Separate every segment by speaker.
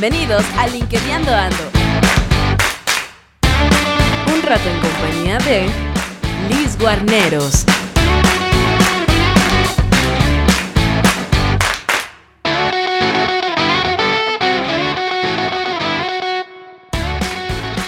Speaker 1: Bienvenidos a LinkedIn Ando. Un rato en compañía de Liz Guarneros.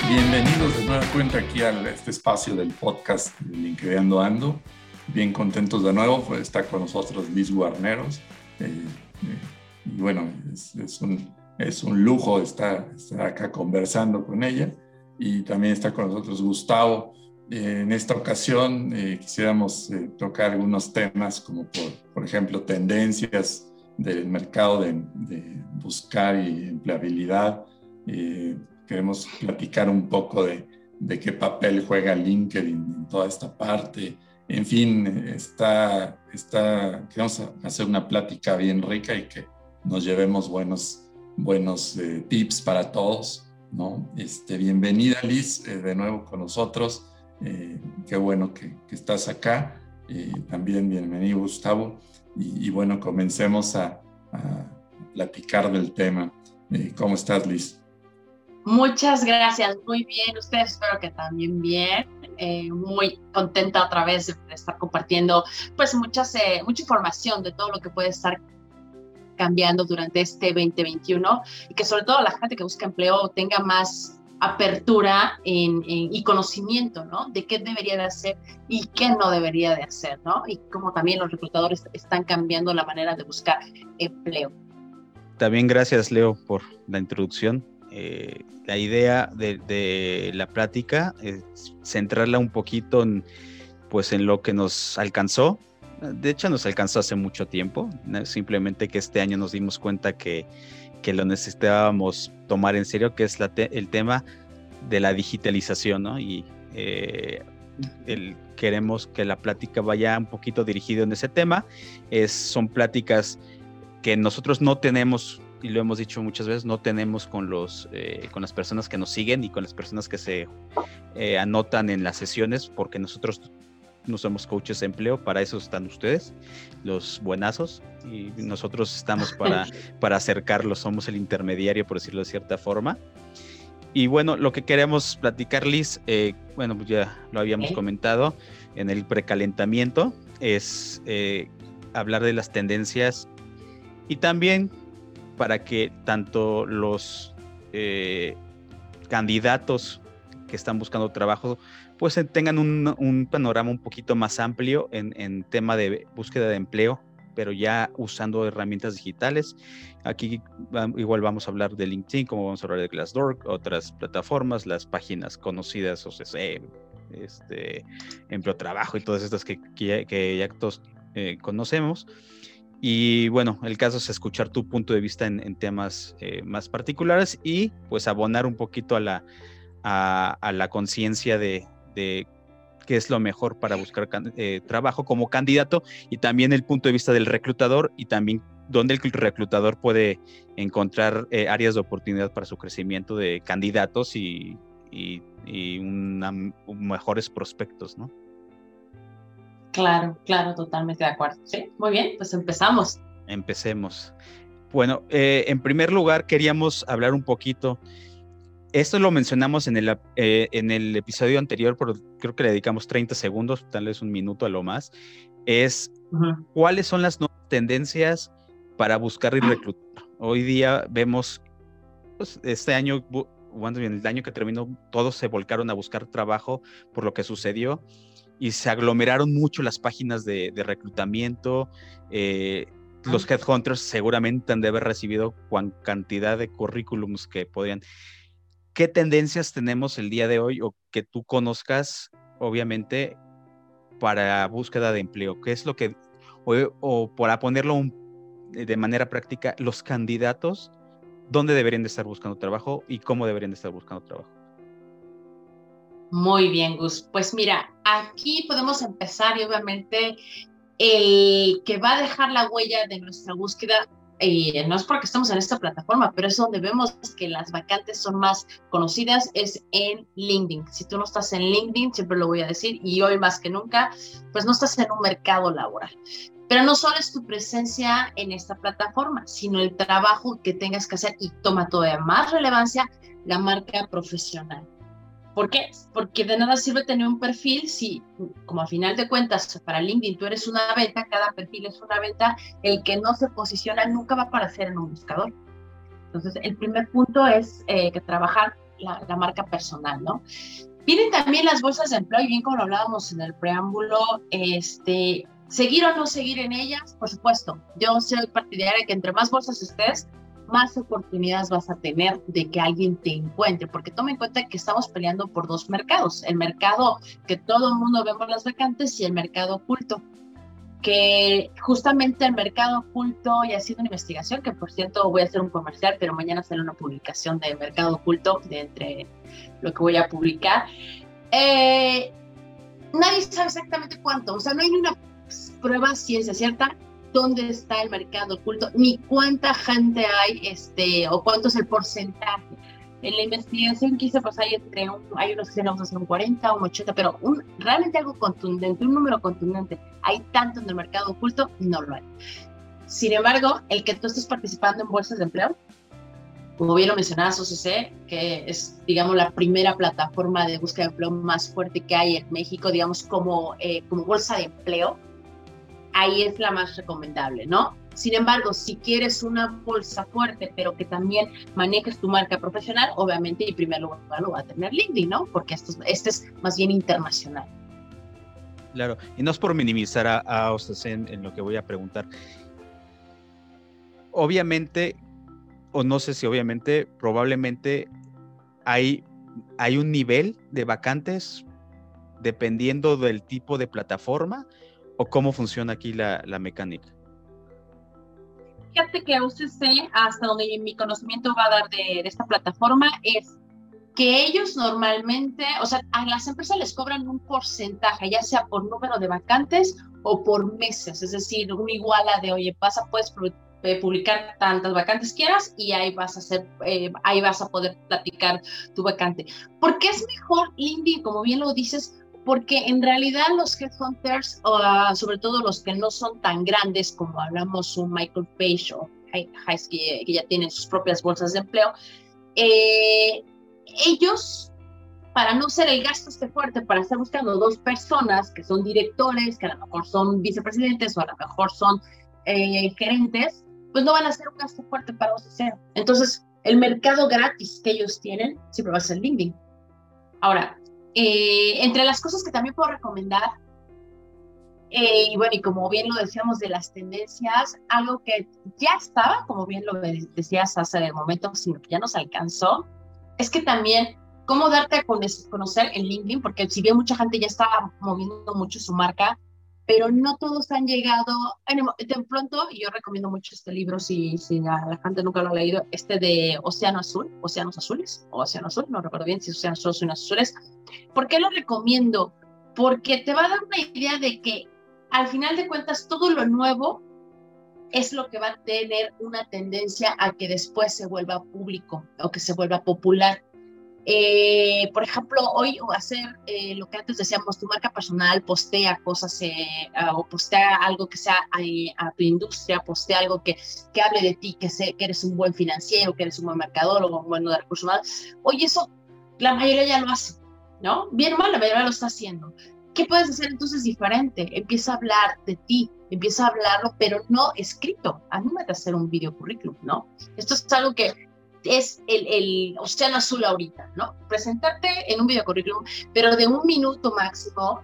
Speaker 2: Bienvenidos de nueva cuenta aquí a este espacio del podcast de Ando. Bien contentos de nuevo, pues está con nosotros Liz Guarneros. Eh, eh, y bueno, es, un, es un lujo estar, estar, acá conversando con ella. Y también está con nosotros Gustavo. Eh, en esta ocasión quisiéramos tocar algunos temas como por, por ejemplo tendencias del mercado de, de buscar y empleabilidad. queremos platicar un poco de, de qué papel juega LinkedIn en toda esta parte, en fin, está, está, queremos hacer una plática bien rica y que nos llevemos buenos, buenos eh, tips para todos, ¿no? Este, bienvenida Liz, eh, de nuevo con nosotros. Eh, qué bueno que, estás acá. también bienvenido Gustavo. Y, bueno, comencemos a, a, platicar del tema. ¿Cómo estás, Liz?
Speaker 3: Muchas gracias, muy bien. Ustedes espero que también bien. Muy contenta otra vez de estar compartiendo pues muchas, mucha información de todo lo que puede estar cambiando durante este 2021 y que sobre todo la gente que busca empleo tenga más apertura en, y conocimiento, ¿no? De qué debería de hacer y qué no debería de hacer, ¿no? Y cómo también los reclutadores están cambiando la manera de buscar empleo.
Speaker 4: También gracias, Leo, por la introducción. Eh, la idea de, la plática es centrarla un poquito en, pues, en lo que nos alcanzó. De hecho, nos alcanzó hace mucho tiempo. Simplemente que este año nos dimos cuenta que, que lo necesitábamos tomar en serio, que es el tema de la digitalización, ¿no? Y eh, queremos que la plática vaya un poquito dirigido en ese tema. Son pláticas que nosotros no tenemos y lo hemos dicho muchas veces, no tenemos con, los, eh, con las personas que nos siguen y con las personas que se eh, anotan en las sesiones, porque nosotros no somos coaches de empleo, para eso están ustedes, los buenazos, y nosotros estamos para, para acercarlos, somos el intermediario, por decirlo de cierta forma. Y bueno, lo que queremos platicar, Liz, eh, bueno, pues ya lo habíamos comentado en el precalentamiento, es hablar de las tendencias y también para que tanto los eh, candidatos que están buscando trabajo pues tengan un, panorama un poquito más amplio en, tema de búsqueda de empleo, pero ya usando herramientas digitales. Aquí igual vamos a hablar de LinkedIn, como vamos a hablar de Glassdoor, otras plataformas, las páginas conocidas, OCC, este, Empleo Trabajo y todas estas que, ya todos eh, conocemos. Y bueno, el caso es escuchar tu punto de vista en, temas eh, más particulares y pues abonar un poquito a la, a, la conciencia de, qué es lo mejor para buscar eh, trabajo como candidato y también el punto de vista del reclutador y también dónde el reclutador puede encontrar eh, áreas de oportunidad para su crecimiento de candidatos y, y, mejores prospectos, ¿no?
Speaker 3: Claro, claro, totalmente de acuerdo. Sí, muy bien, pues empezamos.
Speaker 4: Empecemos. Bueno, eh, en primer lugar queríamos hablar un poquito, esto lo mencionamos en el, eh, en el episodio anterior, pero creo que le dedicamos 30 segundos, tal vez un minuto a lo más, es cuáles son las nuevas tendencias para buscar y reclutar. Hoy día vemos, pues, este año, bueno, el año que terminó, todos se volcaron a buscar trabajo por lo que sucedió y se aglomeraron mucho las páginas de, reclutamiento. Eh, los headhunters seguramente han de haber recibido cuan cantidad de currículums que podrían. ¿Qué tendencias tenemos el día de hoy o que tú conozcas, obviamente, para búsqueda de empleo? ¿Qué es lo que, o, para ponerlo de manera práctica, los candidatos, dónde deberían de estar buscando trabajo y cómo deberían de estar buscando trabajo?
Speaker 3: Muy bien, Gus. Pues mira, aquí podemos empezar y obviamente el que va a dejar la huella de nuestra búsqueda, eh, no es porque estamos en esta plataforma, pero es donde vemos que las vacantes son más conocidas, es en LinkedIn. Si tú no estás en LinkedIn, siempre lo voy a decir, y hoy más que nunca, pues no estás en un mercado laboral. Pero no solo es tu presencia en esta plataforma, sino el trabajo que tengas que hacer y toma todavía más relevancia la marca profesional. ¿Por qué? Porque de nada sirve tener un perfil si, como a final de cuentas, para LinkedIn tú eres una venta, cada perfil es una venta, el que no se posiciona nunca va a aparecer en un buscador. Entonces, el primer punto es eh, que trabajar la, marca personal, ¿no? Vienen también las bolsas de empleo, y bien como lo hablábamos en el preámbulo, este, seguir o no seguir en ellas, por supuesto. Yo soy partidaria de que entre más bolsas estés, más oportunidades vas a tener de que alguien te encuentre, porque toma en cuenta que estamos peleando por dos mercados, el mercado que todo el mundo vemos las vacantes y el mercado oculto, que justamente el mercado oculto, y ha sido una investigación, que por cierto voy a hacer un comercial, pero mañana sale una publicación de mercado oculto, de entre lo que voy a publicar, eh, nadie sabe exactamente cuánto, o sea, no hay una prueba ciencia cierta dónde está el mercado oculto, ni cuánta gente hay, este, o cuánto es el porcentaje. En la investigación hice, pues hay entre un, hay unos que vamos a hacer un 40, un 80, pero un, realmente algo contundente, un número contundente. Hay tanto en el mercado oculto, no lo hay. Sin embargo, el que tú estés participando en bolsas de empleo, como bien lo mencionabas, OCC, que es, digamos, la primera plataforma de búsqueda de empleo más fuerte que hay en México, digamos, como, eh, como bolsa de empleo, ahí es la más recomendable, ¿no? Sin embargo, si quieres una bolsa fuerte, pero que también manejes tu marca profesional, obviamente en primer lugar lo va a tener LinkedIn, ¿no? Porque esto, este es más bien internacional.
Speaker 4: Claro, y no es por minimizar a, a en, lo que voy a preguntar. Obviamente, o no sé si obviamente, probablemente hay, hay un nivel de vacantes dependiendo del tipo de plataforma o cómo funciona aquí la, la mecánica?
Speaker 3: Fíjate que UCC, hasta donde mi conocimiento va a dar de, esta plataforma, es que ellos normalmente, o sea, a las empresas les cobran un porcentaje, ya sea por número de vacantes o por meses, es decir, un iguala de, oye, pasa, puedes eh, publicar tantas vacantes quieras y ahí vas a hacer, eh, ahí vas a poder platicar tu vacante. Porque es mejor, Lindy, como bien lo dices, porque en realidad los headhunters, uh, sobre todo los que no son tan grandes como hablamos un Michael Page o Heisky, que, ya tienen sus propias bolsas de empleo, eh, ellos, para no ser el gasto este fuerte, para estar buscando dos personas que son directores, que a lo mejor son vicepresidentes o a lo mejor son eh, gerentes, pues no van a ser un gasto fuerte para OCC. Entonces, el mercado gratis que ellos tienen siempre va a ser LinkedIn. Ahora, eh, entre las cosas que también puedo recomendar, eh, y bueno, y como bien lo decíamos de las tendencias, algo que ya estaba, como bien lo decías hace el momento, sino que ya nos alcanzó, es que también cómo darte a conocer en LinkedIn, porque si bien mucha gente ya estaba moviendo mucho su marca, pero no todos han llegado. De pronto, yo recomiendo mucho este libro, si, si la, gente nunca lo ha leído, este de Océano Azul, Océanos Azules, o Océano Azul, no recuerdo bien si es Océano Azul o Océanos Azules. ¿Por qué lo recomiendo? Porque te va a dar una idea de que al final de cuentas todo lo nuevo es lo que va a tener una tendencia a que después se vuelva público o que se vuelva popular. Eh, por ejemplo, hoy hacer eh, lo que antes decíamos, tu marca personal, postea cosas eh, o postea algo que sea a, tu industria, postea algo que, que hable de ti, que, sé, que eres un buen financiero, que eres un buen mercadólogo, un buen de recursos humanos. Oye, eso la mayoría ya lo hace, ¿no? Bien o mal, la mayoría lo está haciendo. ¿Qué puedes hacer entonces diferente? Empieza a hablar de ti, empieza a hablarlo, pero no escrito. Anímate a hacer un video currículum, ¿no? Esto es algo que es el, el, océano azul ahorita, ¿no? Presentarte en un video currículum, pero de un minuto máximo,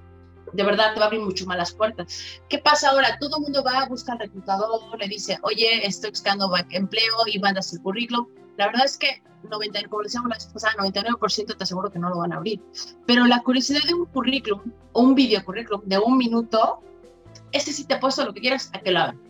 Speaker 3: de verdad te va a abrir mucho más las puertas. ¿Qué pasa ahora? Todo el mundo va a buscar al reclutador, le dice, oye, estoy buscando empleo y mandas el currículum. La verdad es que 90, como decíamos la vez pasada, 99% te aseguro que no lo van a abrir. Pero la curiosidad de un currículum o un video currículum de un minuto, este sí te ha puesto lo que quieras a que lo hagan.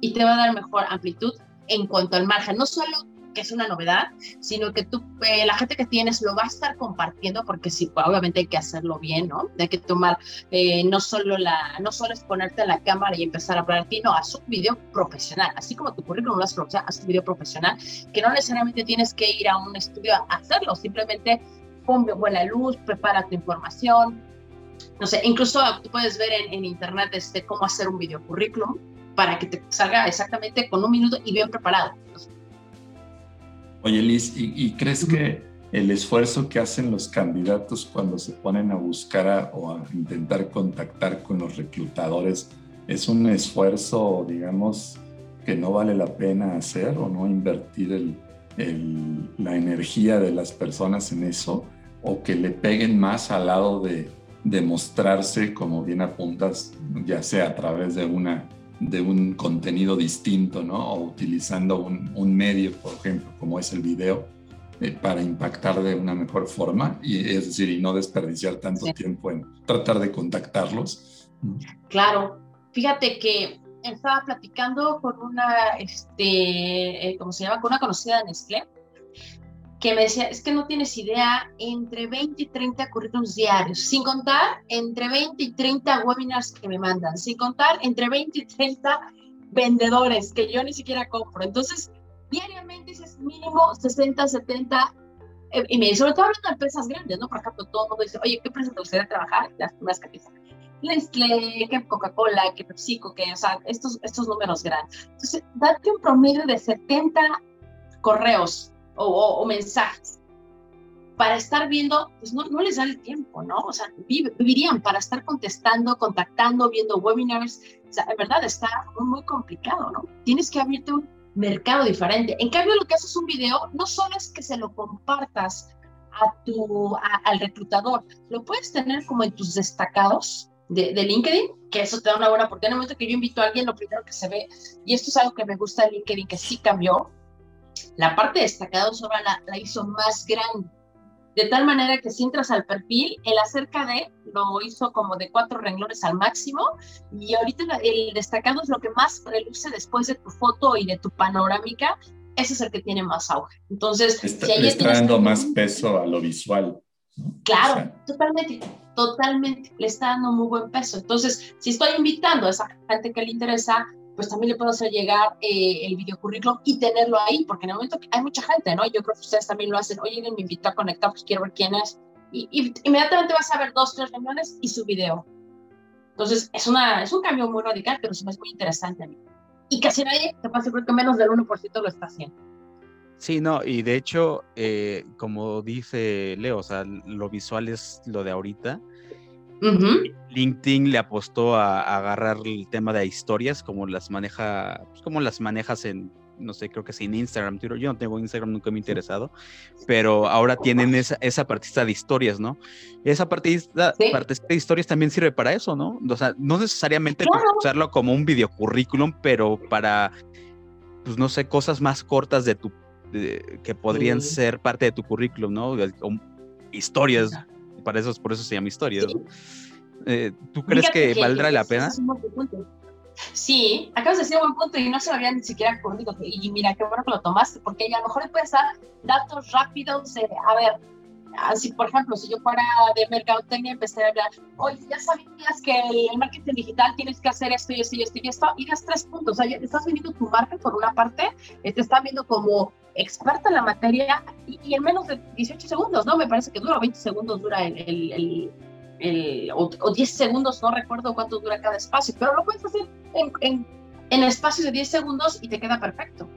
Speaker 3: Y te va a dar mejor amplitud en cuanto al margen, no solo que es una novedad, sino que tú, eh, la gente que tienes lo va a estar compartiendo porque sí, obviamente hay que hacerlo bien, ¿no? Hay que tomar, eh, no solo la, no solo es ponerte en la cámara y empezar a hablar a ti, no, haz un video profesional, así como tu currículum lo haces profesional, haz un video profesional, que no necesariamente tienes que ir a un estudio a hacerlo, simplemente ponme buena luz, prepara tu información, no sé, incluso tú puedes ver en, en internet este, cómo hacer un video currículum, para que te salga exactamente con un minuto y bien preparado.
Speaker 2: Oye, Liz, ¿y, crees que el esfuerzo que hacen los candidatos cuando se ponen a buscar o a intentar contactar con los reclutadores es un esfuerzo, digamos, que no vale la pena hacer o no invertir la energía de las personas en eso? ¿O que le peguen más al lado de, demostrarse, como bien apuntas, ya sea a través de una de un contenido distinto, ¿no? O utilizando un, medio, por ejemplo, como es el video, eh, para impactar de una mejor forma, y es decir, y no desperdiciar tanto tiempo en tratar de contactarlos.
Speaker 3: Claro, fíjate que estaba platicando con una, este, eh, ¿cómo se llama? Con una conocida de Nestlé, que me decía, es que no tienes idea, entre 20 y 30 currículums diarios, sin contar entre 20 y 30 webinars que me mandan, sin contar entre 20 y 30 vendedores que yo ni siquiera compro. Entonces, diariamente es mínimo 60, 70, eh, y me sobre todo hablando de empresas grandes, ¿no? Por ejemplo, todo el mundo dice, oye, ¿qué empresa te gustaría trabajar? Las primeras que empiezan. Nestlé, que Coca-Cola, que PepsiCo, que, o sea, estos, estos números grandes. Entonces, date un promedio de 70 correos o, mensajes para estar viendo, pues no, no, les da el tiempo, ¿no? O sea, vivirían para estar contestando, contactando, viendo webinars. O sea, en verdad está muy, complicado, ¿no? Tienes que abrirte un mercado diferente. En cambio, lo que haces un video no solo es que se lo compartas a tu, al reclutador, lo puedes tener como en tus destacados de, de, LinkedIn, que eso te da una buena oportunidad. En el momento que yo invito a alguien, lo primero que se ve, y esto es algo que me gusta de LinkedIn, que sí cambió, la parte destacada solo la, la hizo más grande. De tal manera que si entras al perfil, el acerca de lo hizo como de cuatro renglones al máximo y ahorita el destacado es lo que más reluce después de tu foto y de tu panorámica. Ese es el que tiene más auge. Entonces,
Speaker 2: está, le está dando más peso a lo visual.
Speaker 3: Claro, totalmente, totalmente. Le está dando muy buen peso. Entonces, si estoy invitando a esa gente que le interesa, pues también le puedo hacer llegar eh, el video currículum y tenerlo ahí, porque en el momento que hay mucha gente, ¿no? Yo creo que ustedes también lo hacen, oye, me invitó a conectar, pues quiero ver quién es. Y, inmediatamente vas a ver dos, tres reuniones y su video. Entonces, es, una, es un cambio muy radical, pero sí es muy interesante a mí. Y casi nadie, te pasa creo que menos del 1% lo está haciendo.
Speaker 4: Sí, no, y de hecho, eh, como dice Leo, o sea, lo visual es lo de ahorita, LinkedIn le apostó a, agarrar el tema de historias, como las maneja, pues como las manejas en, no sé, creo que sin Instagram, Yo no tengo Instagram, nunca me ha interesado, pero ahora tienen esa, esa partista de historias, ¿no? Esa partista, de historias también sirve para eso, ¿no? O sea, no necesariamente usarlo como un videocurrículum, pero para, pues no sé, cosas más cortas de tu, que podrían ser parte de tu currículum, ¿no? historias para eso, por eso se llama historia. Eh, ¿Tú crees que, valdrá la pena?
Speaker 3: Sí, acabas de decir un buen punto y no se me había ni siquiera ocurrido. Y mira, qué bueno que lo tomaste, porque a lo mejor le puedes dar datos rápidos de, a ver, así por ejemplo, si yo fuera de mercadotecnia, empecé a hablar, oye, ya sabías que el marketing digital tienes que hacer esto y esto y esto y esto, y das tres puntos. O sea, estás vendiendo tu marca por una parte, te están viendo como experta en la materia y, en menos de 18 segundos, ¿no? Me parece que dura 20 segundos, dura el, el, el, o, 10 segundos, no recuerdo cuánto dura cada espacio, pero lo puedes hacer en, en, espacios de 10 segundos y te queda perfecto.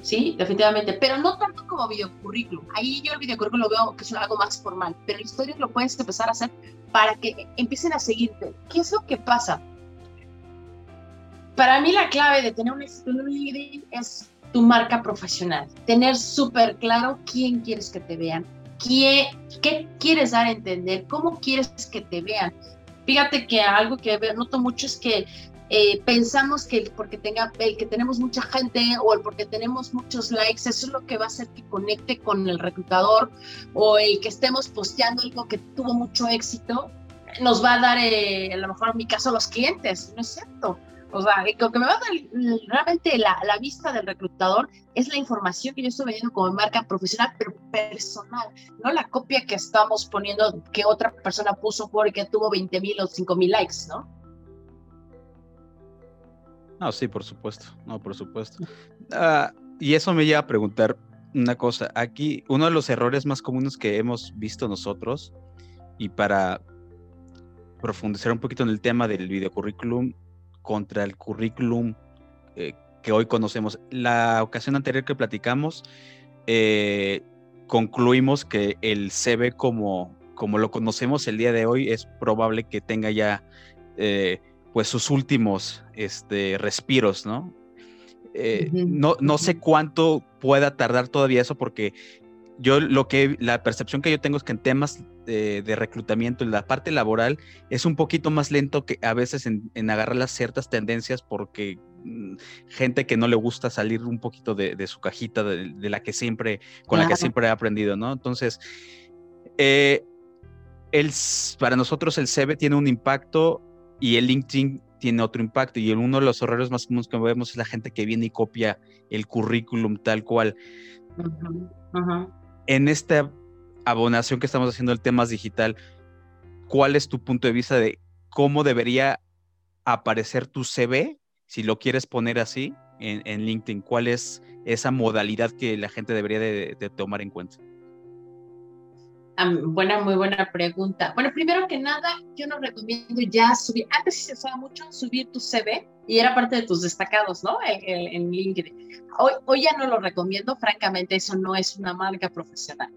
Speaker 3: Sí, definitivamente, pero no tanto como videocurrículum. Ahí yo el videocurrículum lo veo que es algo más formal, pero la historia lo puedes empezar a hacer para que empiecen a seguirte. ¿Qué es lo que pasa? Para mí la clave de tener un en LinkedIn es tu marca profesional, tener súper claro quién quieres que te vean, qué, qué quieres dar a entender, cómo quieres que te vean. Fíjate que algo que noto mucho es que eh, pensamos que porque tenga, el que tenemos mucha gente o el porque tenemos muchos likes, eso es lo que va a hacer que conecte con el reclutador o el que estemos posteando algo que tuvo mucho éxito, nos va a dar, eh, a lo mejor en mi caso, los clientes, ¿no es cierto? O sea, lo que me va a dar realmente la, la, vista del reclutador es la información que yo estoy vendiendo como marca profesional, pero personal, no la copia que estamos poniendo que otra persona puso porque tuvo 20 mil o 5 mil likes, ¿no?
Speaker 4: No, sí, por supuesto. No, por supuesto. Ah, y eso me lleva a preguntar una cosa. Aquí, uno de los errores más comunes que hemos visto nosotros, y para profundizar un poquito en el tema del videocurrículum, contra el currículum eh, que hoy conocemos. La ocasión anterior que platicamos, eh, concluimos que el CV como, como lo conocemos el día de hoy es probable que tenga ya eh, pues sus últimos este, respiros, ¿no? no, no sé cuánto pueda tardar todavía eso porque yo lo que, la percepción que yo tengo es que en temas de, reclutamiento, en la parte laboral, es un poquito más lento que a veces en, agarrar las ciertas tendencias porque mm, gente que no le gusta salir un poquito de, su cajita de, la que siempre, con la que siempre ha aprendido, ¿no? Entonces, eh, el, para nosotros el CV tiene un impacto y el LinkedIn tiene otro impacto y uno de los errores más comunes que vemos es la gente que viene y copia el currículum tal cual. En esta abonación que estamos haciendo el temas digital, ¿cuál es tu punto de vista de cómo debería aparecer tu CV, si lo quieres poner así, en, LinkedIn? ¿Cuál es esa modalidad que la gente debería de tomar en cuenta?
Speaker 3: Buena, muy buena pregunta. Bueno, primero que nada, yo no recomiendo ya subir, antes se usaba mucho subir tu CV y era parte de tus destacados, ¿no? En, LinkedIn. Hoy, hoy ya no lo recomiendo, francamente, eso no es una marca profesional.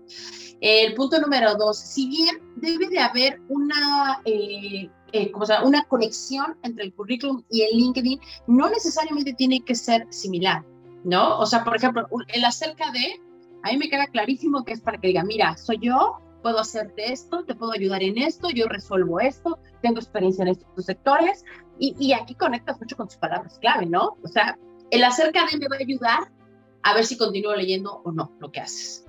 Speaker 3: El punto número dos, si bien debe de haber una, eh, eh, una conexión entre el currículum y el LinkedIn, no necesariamente tiene que ser similar, ¿no? O sea, por ejemplo, el acerca de, a mí me queda clarísimo que es para que diga, mira, soy yo, puedo hacerte esto, te puedo ayudar en esto, yo resuelvo esto, tengo experiencia en estos sectores y, aquí conectas mucho con tus palabras clave, ¿no? O sea, el acerca de me va a ayudar a ver si continúo leyendo o no lo que haces.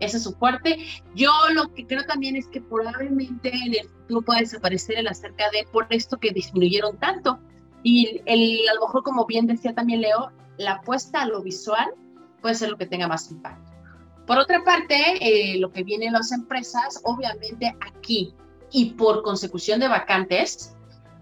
Speaker 3: Ese es su fuerte. Yo lo que creo también es que probablemente en el futuro pueda desaparecer el acerca de por esto que disminuyeron tanto. Y el, a lo mejor, como bien decía también Leo, la apuesta a lo visual puede ser lo que tenga más impacto. Por otra parte, eh, lo que vienen las empresas, obviamente aquí y por consecución de vacantes,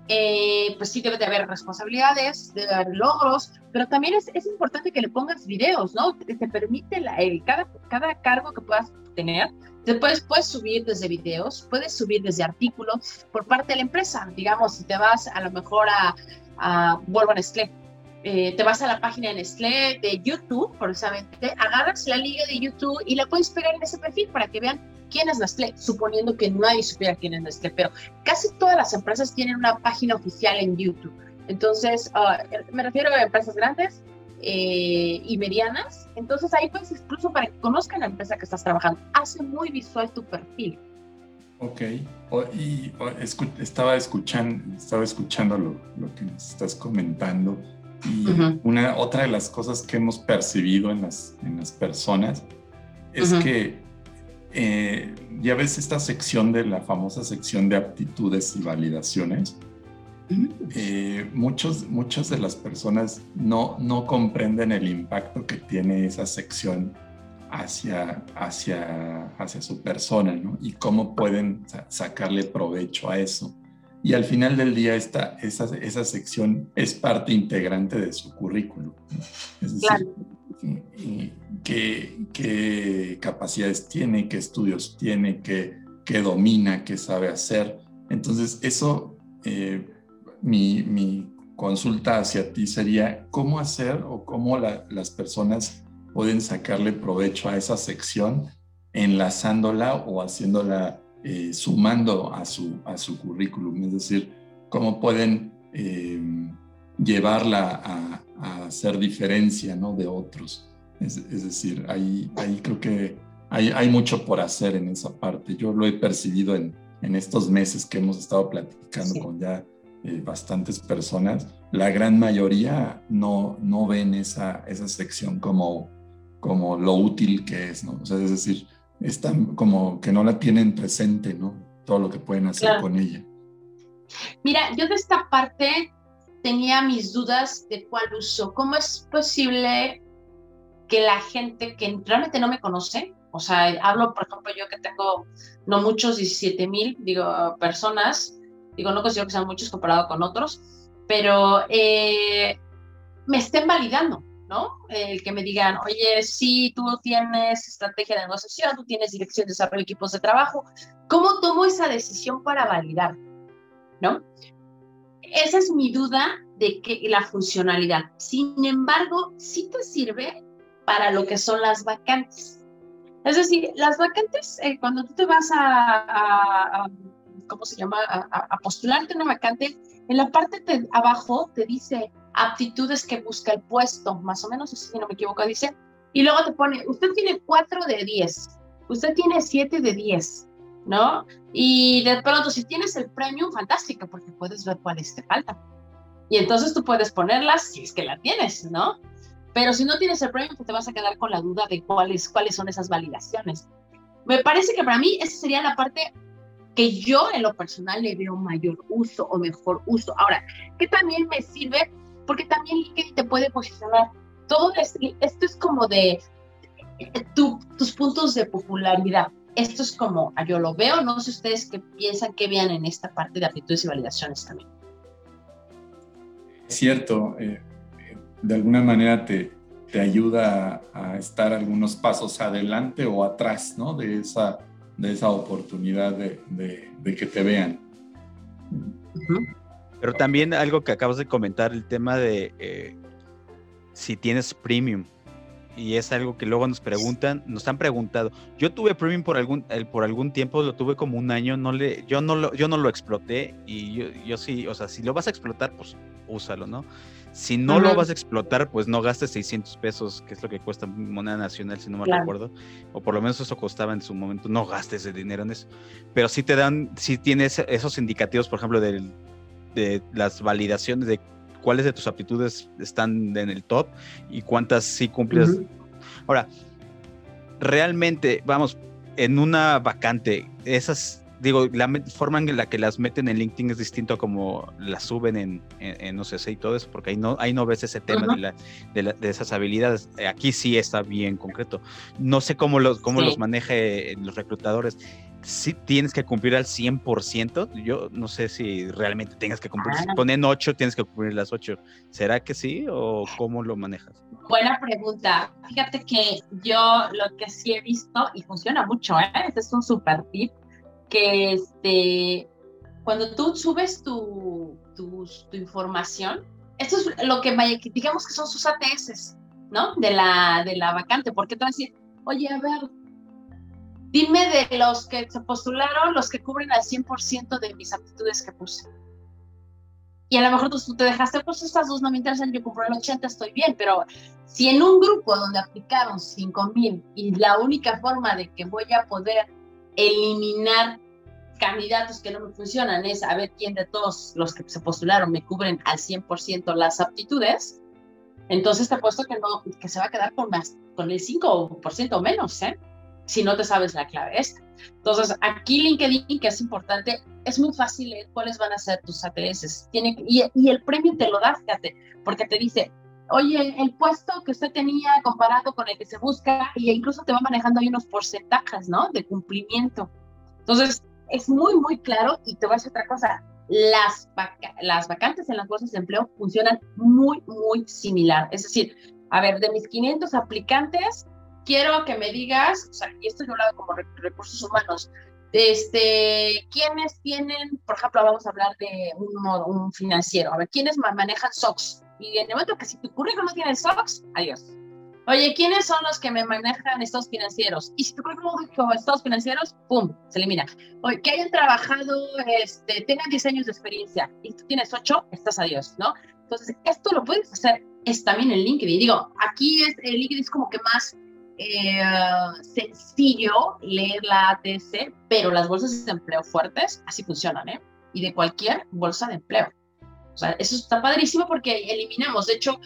Speaker 3: eh, pues sí debe de haber responsabilidades, debe haber logros, pero también es, importante que le pongas videos, ¿no? Te, te permite la, cada, cada cargo que puedas tener, después puedes subir desde videos, puedes subir desde artículos por parte de la empresa. Digamos, si te vas a lo mejor a, a Volvo Nestlé, eh, te vas a la página de Nestlé de YouTube, precisamente, agarras la liga de YouTube y la puedes pegar en ese perfil para que vean quién es Nestlé, suponiendo que nadie supiera quién es Nestlé, pero casi todas las empresas tienen una página oficial en YouTube. Entonces, ah, me refiero a empresas grandes eh, y medianas. Entonces, ahí puedes incluso para que conozcan la empresa que estás trabajando. Hace muy visual tu perfil.
Speaker 2: Ok, y estaba escuchando, estaba escuchando lo, lo que nos estás comentando y una, otra de las cosas que hemos percibido en las, en las personas es que eh, ya ves esta sección de la famosa sección de aptitudes y validaciones. Eh, muchos, muchas de las personas no, no comprenden el impacto que tiene esa sección hacia, hacia, hacia su persona ¿no? y cómo pueden sacarle provecho a eso y al final del día esta, esa, esa sección es parte integrante de su currículum. Es decir, qué, qué, capacidades tiene, qué estudios tiene, qué, qué domina, qué sabe hacer. Entonces, eso, eh, mi, mi, consulta hacia ti sería cómo hacer o cómo las personas pueden sacarle provecho a esa sección enlazándola o haciéndola eh, sumando a su, a su currículum, es decir, cómo pueden eh, llevarla a, hacer diferencia ¿no? de otros. Es, decir, ahí, ahí creo que hay, hay, mucho por hacer en esa parte. Yo lo he percibido en, en estos meses que hemos estado platicando con ya eh, bastantes personas. La gran mayoría no, no ven esa, esa sección como, como lo útil que es, ¿no? O sea, es decir, están como que no la tienen presente, ¿no? Todo lo que pueden hacer con ella.
Speaker 3: Mira, yo de esta parte tenía mis dudas de cuál uso. ¿Cómo es posible que la gente que realmente no me conoce, o sea, hablo, por ejemplo, yo que tengo no muchos, 17 mil, digo, personas, digo, no considero que sean muchos comparado con otros, pero eh, me estén validando. ¿No? El que me digan, oye, sí, tú tienes estrategia de negociación, tú tienes dirección de desarrollo de equipos de trabajo, ¿cómo tomo esa decisión para validar? ¿No? Esa es mi duda de que la funcionalidad. Sin embargo, sí te sirve para lo que son las vacantes. Es decir, las vacantes, eh, cuando tú te vas a, ¿cómo se llama?, a, postularte una vacante, en la parte de abajo te dice aptitudes que busca el puesto, más o menos, si no me equivoco, dice, y luego te pone, usted tiene 4 de 10, usted tiene 7 de 10, ¿no? Y de pronto, si tienes el premium, fantástico, porque puedes ver cuáles te faltan. Y entonces tú puedes ponerlas si es que la tienes, ¿no? Pero si no tienes el premium, te vas a quedar con la duda de cuáles, cuáles son esas validaciones. Me parece que para mí esa sería la parte que yo en lo personal le veo mayor uso o mejor uso. Ahora, que también me sirve porque también LinkedIn te puede posicionar. Todo esto es como de tus puntos de popularidad. Esto es como yo lo veo, no sé ustedes qué piensan, qué vean en esta parte de aptitudes y validaciones también.
Speaker 2: Cierto, eh, de alguna manera te, te ayuda a, estar algunos pasos adelante o atrás, ¿no? De esa, de esa oportunidad de, de, que te vean.
Speaker 4: Pero también algo que acabas de comentar, el tema de eh, si tienes premium. Y es algo que luego nos preguntan, nos han preguntado. Yo tuve premium por algún, por algún tiempo, lo tuve como un año, no le, yo no lo, yo no lo exploté y yo, yo sí, o sea, si lo vas a explotar, pues úsalo, ¿no? Si no lo vas a explotar, pues no gastes 600 pesos, que es lo que cuesta moneda nacional, si no me recuerdo. O por lo menos eso costaba en su momento. No gastes el dinero en eso. Pero sí te dan, sí tienes esos indicativos, por ejemplo, de, de las validaciones de cuáles de tus aptitudes están en el top y cuántas sí cumples. Ahora, realmente, vamos, en una vacante, esas digo, la forma en la que las meten en LinkedIn es distinto a como las suben en, en, OCC y todo eso, porque ahí no, ahí no ves ese tema de, de, esas habilidades. Aquí sí está bien concreto. No sé cómo los, cómo los maneje los reclutadores. Si tienes que cumplir al 100%, yo no sé si realmente tengas que cumplir. Si ah. ponen 8, tienes que cumplir las 8. ¿Será que sí o cómo lo manejas?
Speaker 3: Buena pregunta. Fíjate que yo lo que sí he visto y funciona mucho, ¿eh? este es un super tip que este, cuando tú subes tu, tu, información, esto es lo que digamos que son sus ATS, ¿no? De la, de la vacante, porque te van a decir, oye, a ver, dime de los que se postularon, los que cubren al 100% de mis aptitudes que puse. Y a lo mejor tú, te dejaste, pues estas dos no me interesan, yo cubro el 80, estoy bien, pero si en un grupo donde aplicaron 5 mil y la única forma de que voy a poder eliminar candidatos que no me funcionan es a ver quién de todos los que se postularon me cubren al 100% las aptitudes, entonces te apuesto que, no, que se va a quedar con, más, con el 5% o menos, ¿eh? Si no te sabes la clave esta. Entonces, aquí LinkedIn, que es importante, es muy fácil leer cuáles van a ser tus ATS. Tiene, y, y el premio te lo da, fíjate, porque te dice, oye, el puesto que usted tenía comparado con el que se busca, y incluso te va manejando ahí unos porcentajes, ¿no? De cumplimiento. Entonces, es muy, muy claro y te voy a decir otra cosa. Las, las vacantes en las bolsas de empleo funcionan muy, muy similar. Es decir, a ver, de mis 500 aplicantes, quiero que me digas, o sea, y esto yo lo hago como recursos humanos, este, ¿quiénes tienen, por ejemplo, vamos a hablar de un, un financiero, a ver, ¿quiénes manejan SOX? Y en el momento que si tu currículum no tiene SOX, adiós. Oye, ¿quiénes son los que me manejan estados financieros? Y si tu currículum dijo estados financieros, ¡pum! Se elimina. Oye, que hayan trabajado, este, tengan 10 años de experiencia y tú tienes 8, estás adiós, ¿no? Entonces, esto lo puedes hacer es también en LinkedIn. Digo, aquí es, el LinkedIn es como que más eh, sencillo leer la ATS, pero las bolsas de empleo fuertes así funcionan, ¿eh? Y de cualquier bolsa de empleo. O sea, eso está padrísimo porque eliminamos, de hecho,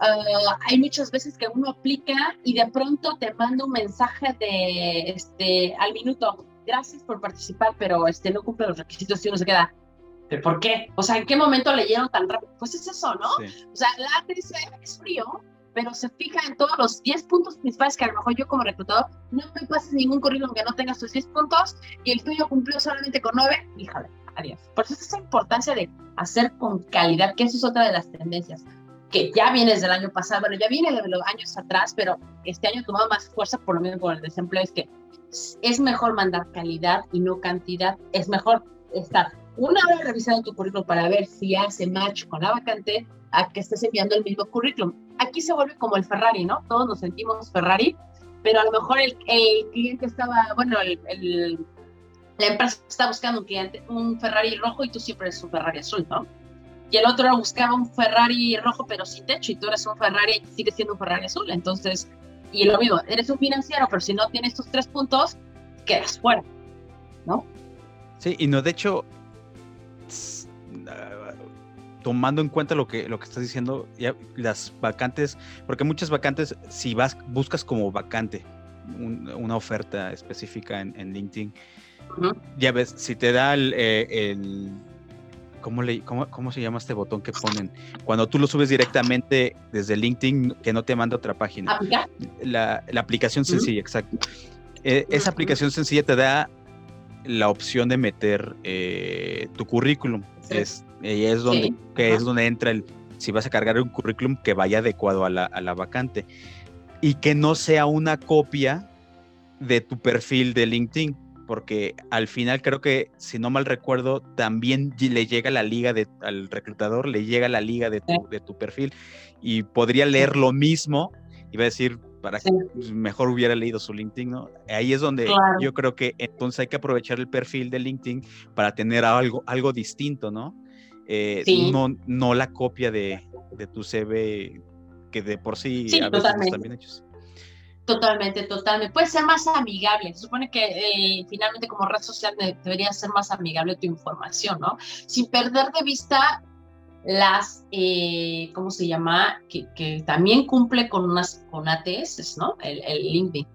Speaker 3: Ah, hay muchas veces que uno aplica y de pronto te manda un mensaje de este al minuto, gracias por participar, pero este no cumple los requisitos y uno se queda, ¿pero por qué? O sea, ¿en qué momento leyeron tan rápido? Pues es eso, ¿no? O sea, la ATS es frío, pero se fija en todos los 10 puntos principales que a lo mejor yo como reclutador no me pases ningún currículum que no tenga sus 10 puntos y el tuyo cumplió solamente con 9, híjole, adiós. Por eso es esa importancia de hacer con calidad, que eso es otra de las tendencias que ya viene desde el año pasado, bueno, ya viene de los años atrás, pero este año tomado más fuerza, por lo menos por el desempleo, es que es mejor mandar calidad y no cantidad, es mejor estar una vez revisado tu currículum para ver si hace match con la vacante, a que estés enviando el mismo currículum. Aquí se vuelve como el Ferrari, ¿no? Todos nos sentimos Ferrari, pero a lo mejor el, el cliente estaba, bueno, el, la empresa está buscando un cliente, un Ferrari rojo y tú siempre eres un Ferrari azul, ¿no? Y el otro buscaba un Ferrari rojo pero sin techo y tú eres un Ferrari y sigues siendo un Ferrari azul. Entonces, y lo mismo, eres un financiero, pero si no tienes estos tres puntos, quedas fuera, ¿no?
Speaker 4: Sí, y no, de hecho, tomando en cuenta lo que, lo que estás diciendo, ya, las vacantes, porque muchas vacantes, si vas, buscas como vacante una oferta específica en, LinkedIn, ya ves, si te da el, eh, ¿cómo, le, cómo, cómo, se llama este botón que ponen? Cuando tú lo subes directamente desde LinkedIn, que no te manda otra página. La, la aplicación sencilla, exacto. Eh, esa aplicación sencilla te da la opción de meter eh, tu currículum. Es, es donde, que es donde entra el, si vas a cargar un currículum que vaya adecuado a la, a la vacante y que no sea una copia de tu perfil de LinkedIn, porque al final creo que, si no mal recuerdo, también le llega la liga de, al reclutador, le llega la liga de tu, de tu perfil y podría leer lo mismo y va a decir, para que pues, mejor hubiera leído su LinkedIn, ¿no? Ahí es donde yo creo que entonces hay que aprovechar el perfil de LinkedIn para tener algo, algo distinto, ¿no? Eh, no, no la copia de, de, tu CV que de por sí, a veces totalmente. están bien hechos.
Speaker 3: Totalmente, totalmente. Puede ser más amigable. Se supone que eh, finalmente como red social debería ser más amigable tu información, ¿no? Sin perder de vista las, eh, ¿cómo se llama? Que, que, también cumple con unas con ATS, ¿no? El, el LinkedIn.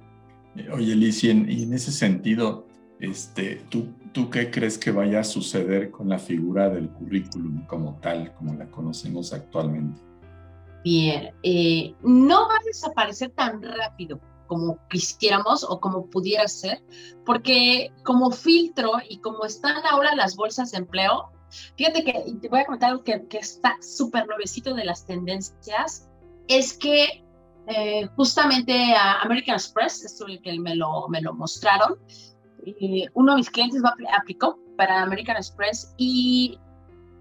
Speaker 2: Oye, Liz, y en, ese sentido, este, ¿tú, ¿tú qué crees que vaya a suceder con la figura del currículum como tal, como la conocemos actualmente?
Speaker 3: Bien, eh, no va a desaparecer tan rápido como quisiéramos o como pudiera ser, porque como filtro y como están ahora las bolsas de empleo, Fíjate que te voy a comentar algo que, que está súper nuevecito de las tendencias, es que eh, justamente a American Express, esto que me lo, me lo mostraron, y uno de mis clientes va, aplicó para American Express y,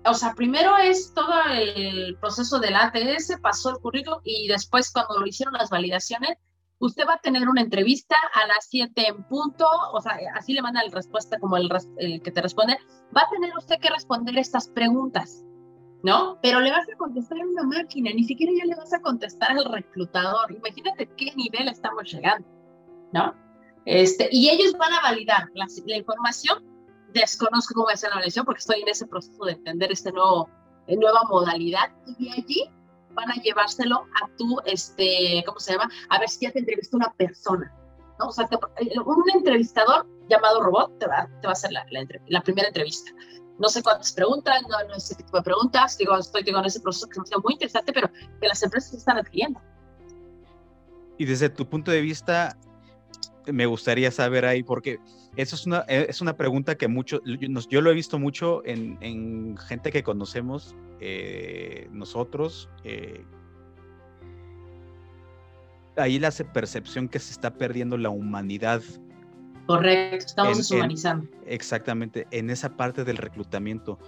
Speaker 3: o sea, primero es todo el proceso del ATS, pasó el currículum y después cuando lo hicieron las validaciones, usted va a tener una entrevista a las 7 en punto, o sea, así le manda la respuesta como el, que te responde, va a tener usted que responder estas preguntas, ¿no? Pero le vas a contestar a una máquina, ni siquiera ya le vas a contestar al reclutador. Imagínate qué nivel estamos llegando, ¿no? Este, y ellos van a validar la, información. Desconozco cómo ser la validación porque estoy en ese proceso de entender este nuevo, nueva modalidad y de allí van a llevárselo a tu, este, ¿cómo se llama? A ver si ya te entrevistó una persona, ¿no? O sea, eh, un entrevistador llamado robot te va, te va a hacer la, la, primera entrevista. No sé cuántas preguntas, no, no ese tipo de preguntas, digo, estoy digo, en ese proceso que me muy interesante, pero que las empresas están adquiriendo.
Speaker 4: Y desde tu punto de vista, me gustaría saber ahí, porque eso es una, es una pregunta que mucho, yo, lo he visto mucho en, en gente que conocemos eh, nosotros, eh, ahí la percepción que se está perdiendo la humanidad.
Speaker 3: Correcto, estamos deshumanizando.
Speaker 4: exactamente, en esa parte del reclutamiento.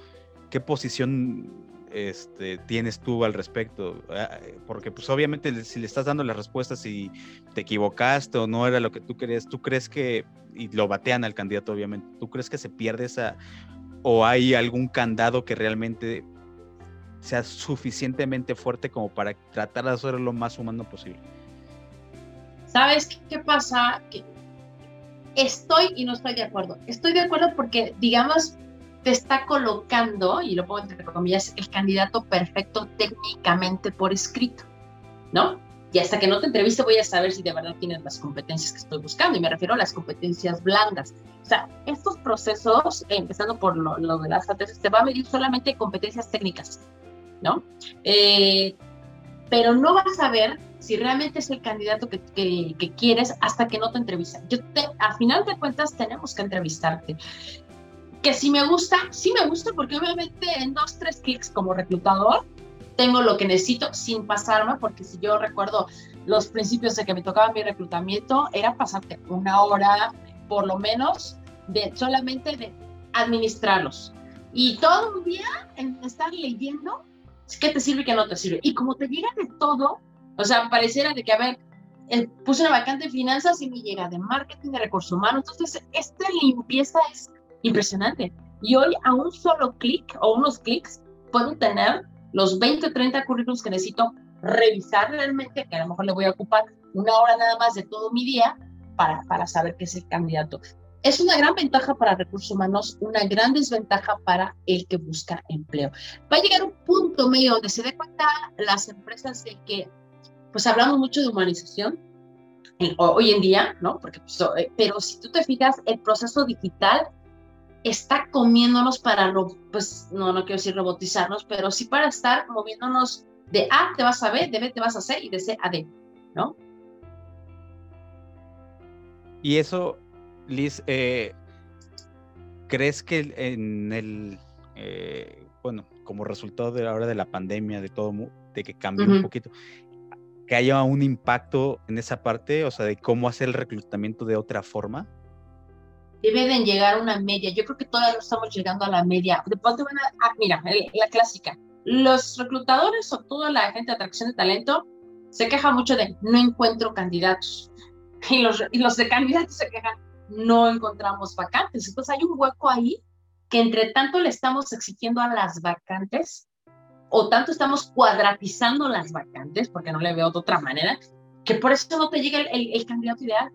Speaker 4: ¿Qué posición este, tienes tú al respecto? Ah, porque pues obviamente si le estás dando las respuestas y te equivocaste o no era lo que tú querías, ¿tú crees que, y lo batean al candidato obviamente, ¿tú crees que se pierde esa, o hay algún candado que realmente sea suficientemente fuerte como para tratar de hacerlo lo más humano posible.
Speaker 3: ¿Sabes qué pasa? Estoy y no estoy de acuerdo. Estoy de acuerdo porque, digamos, te está colocando, y lo pongo entre comillas, el candidato perfecto técnicamente por escrito, ¿no? Y hasta que no te entreviste voy a saber si de verdad tienes las competencias que estoy buscando, y me refiero a las competencias blandas. O sea, estos procesos, empezando por lo, de las ATS, te va a medir solamente competencias técnicas, ¿no? Eh, pero no vas a ver si realmente es el candidato que, que, quieres hasta que no te entrevistan. Yo te, a final de cuentas tenemos que entrevistarte. Que si me gusta, sí me gusta porque obviamente en dos, tres clics como reclutador tengo lo que necesito sin pasarme, porque si yo recuerdo los principios de que me tocaba mi reclutamiento, era pasarte una hora por lo menos de solamente de administrarlos, Y todo un día en estar leyendo qué te sirve y qué no te sirve. Y como te llega de todo, o sea, pareciera de que, a ver, puse una vacante de finanzas y me llega de marketing, de recursos humanos. Entonces, esta limpieza es impresionante. Y hoy a un solo clic o unos clics puedo tener los 20 o 30 currículums que necesito revisar realmente, que a lo mejor le voy a ocupar una hora nada más de todo mi día para, para saber qué es el candidato. Es una gran ventaja para recursos humanos, una gran desventaja para el que busca empleo. Va a llegar un punto medio donde se dé cuenta las empresas de que, pues hablamos mucho de humanización hoy en día, ¿no? Porque, pues, eh, pero si tú te fijas, el proceso digital está comiéndonos para, pues, no, no quiero decir robotizarnos, pero sí para estar moviéndonos de A te vas a B, de B te vas a C y de C a D, ¿no?
Speaker 4: Y eso, Liz, eh, ¿crees que en el, eh, bueno, como resultado de ahora de la pandemia, de todo, de que cambió un poquito, que haya un impacto en esa parte, o sea, de cómo hacer el reclutamiento de otra forma?
Speaker 3: Deben llegar a una media. Yo creo que todavía no estamos llegando a la media. De pronto van a, ah, mira, la clásica. Los reclutadores o toda la gente de atracción de talento se queja mucho de no encuentro candidatos. Y los, y los de candidatos se quejan, no encontramos vacantes. Entonces hay un hueco ahí que entre tanto le estamos exigiendo a las vacantes o tanto estamos cuadratizando las vacantes, porque no le veo de otra manera, que por eso no te llega el, el candidato ideal.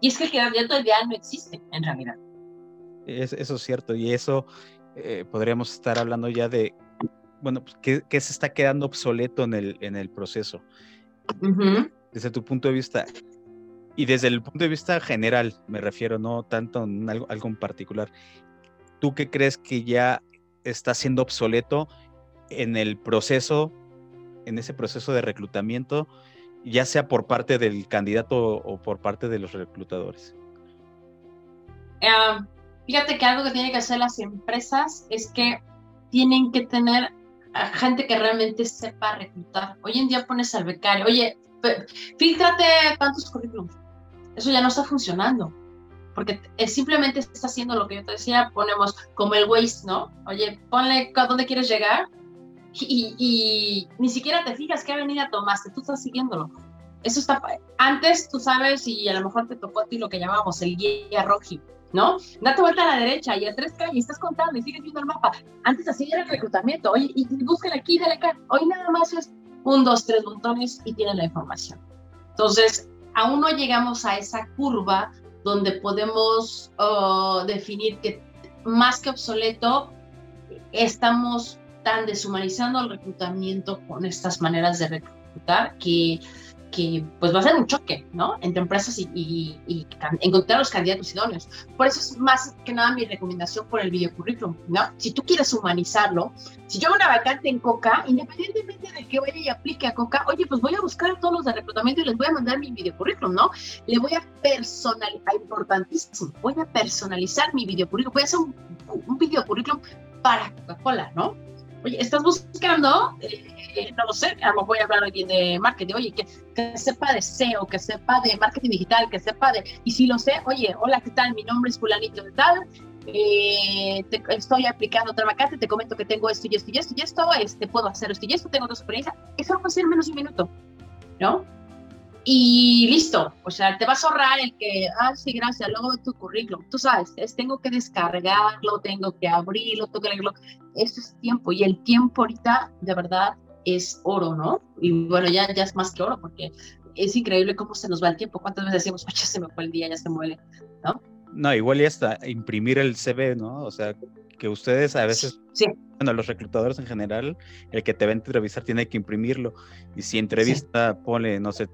Speaker 3: Y es que el candidato ideal no existe en realidad.
Speaker 4: eso es cierto, y eso eh, podríamos estar hablando ya de, bueno, pues, ¿qué, se está quedando obsoleto en el, en el proceso? Desde tu punto de vista, y desde el punto de vista general, me refiero, no tanto en algo, algo en particular, ¿tú qué crees que ya está siendo obsoleto en el proceso, en ese proceso de reclutamiento? Ya sea por parte del candidato o por parte de los reclutadores?
Speaker 3: Ah, fíjate que algo que tienen que hacer las empresas es que tienen que tener gente que realmente sepa reclutar. Hoy en día pones al becario, oye, fíjate cuántos currículums. Eso ya no está funcionando, porque simplemente está haciendo lo que yo te decía, ponemos como el Waze, ¿no? Oye, ponle a dónde quieres llegar y, ni siquiera te fijas qué avenida tomaste, tú estás siguiéndolo. Eso está, antes tú sabes, y a lo mejor te tocó a ti lo que llamábamos el guía roji, ¿no? Date vuelta a la derecha y a tres calles, estás contando y sigues viendo el mapa. Antes así era el reclutamiento, oye, y búsquenle aquí, dale acá. Hoy nada más es un, dos, tres montones y tienen la información. Entonces, aún no llegamos a esa curva donde podemos oh, definir que más que obsoleto, estamos están deshumanizando el reclutamiento con estas maneras de reclutar que, que pues va a ser un choque, ¿no? Entre empresas y, encontrar los candidatos idóneos. Por eso es más que nada mi recomendación por el video currículum, ¿no? Si tú quieres humanizarlo, si yo hago una vacante en Coca, independientemente de que vaya y aplique a Coca, oye, pues voy a buscar a todos los de reclutamiento y les voy a mandar mi video currículum, ¿no? Le voy a personalizar, importantísimo, voy a personalizar mi video currículum, voy a hacer un, un video currículum para Coca-Cola, ¿no? Estás buscando, eh, no lo sé, a lo voy a hablar de marketing, oye, que, sepa de SEO, que sepa de marketing digital, que sepa de, y si lo sé, oye, hola, ¿qué tal? Mi nombre es fulanito de tal, eh, estoy aplicando otra vacante, te comento que tengo esto y esto y esto y esto, este, puedo hacer esto y esto, tengo otra experiencia, eso lo puede en menos de un minuto, ¿no? Y listo. O sea, te vas a ahorrar el que, ah, sí, gracias, luego tu currículum. Tú sabes, es, tengo que descargarlo, tengo que abrirlo, tengo que leerlo. Eso es tiempo y el tiempo ahorita de verdad es oro, ¿no? Y bueno, ya, ya es más que oro porque es increíble cómo se nos va el tiempo. ¿Cuántas veces decimos, ya se me fue el día, ya se muere, ¿no?
Speaker 4: No, igual ya hasta imprimir el CV, ¿no? O sea, que ustedes a veces,
Speaker 3: sí.
Speaker 4: bueno, los reclutadores en general, el que te va a entrevistar tiene que imprimirlo. Y si entrevista, pone, no sé,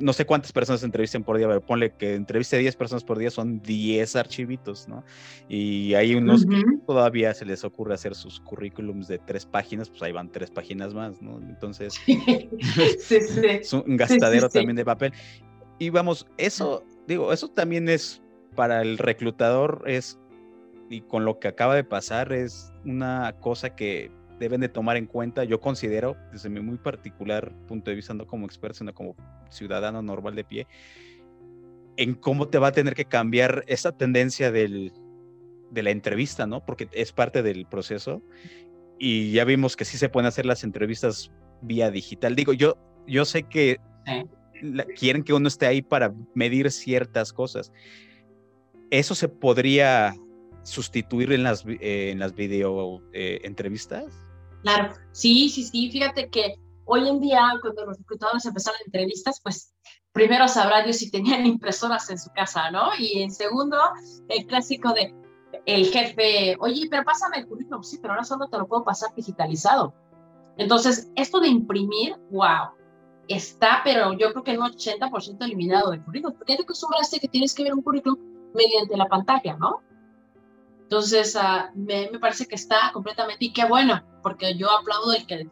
Speaker 4: no sé cuántas personas entrevisten por día, pero ponle que entreviste 10 personas por día, son 10 archivitos, ¿no? Y hay unos que todavía se les ocurre hacer sus currículums de tres páginas, pues ahí van tres páginas más, ¿no? Entonces, es un gastadero también de papel. Y vamos, eso, digo, eso también es para el reclutador, es, y con lo que acaba de pasar, es una cosa que deben de tomar en cuenta, yo considero, desde mi muy particular punto de vista, no como experto, sino como ciudadano normal de pie, en cómo te va a tener que cambiar esa tendencia del, de la entrevista, ¿no? Porque es parte del proceso. Y ya vimos que sí se pueden hacer las entrevistas vía digital. Digo, yo, yo sé que quieren que uno esté ahí para medir ciertas cosas. ¿Eso se podría sustituir en las, eh, en las video eh, entrevistas?
Speaker 3: Claro, sí, sí, sí. Fíjate que hoy en día, cuando los reclutadores empezaron entrevistas, pues primero sabrá Dios si tenían impresoras en su casa, ¿no? Y en segundo, el clásico de el jefe, oye, pero pásame el currículum, sí, pero ahora solo te lo puedo pasar digitalizado. Entonces, esto de imprimir, wow, está, pero yo creo que un 80% eliminado del currículum, porque ya te acostumbraste que tienes que ver un currículum mediante la pantalla, ¿no? Entonces, uh, me, me, parece que está completamente, y qué bueno, porque yo aplaudo el que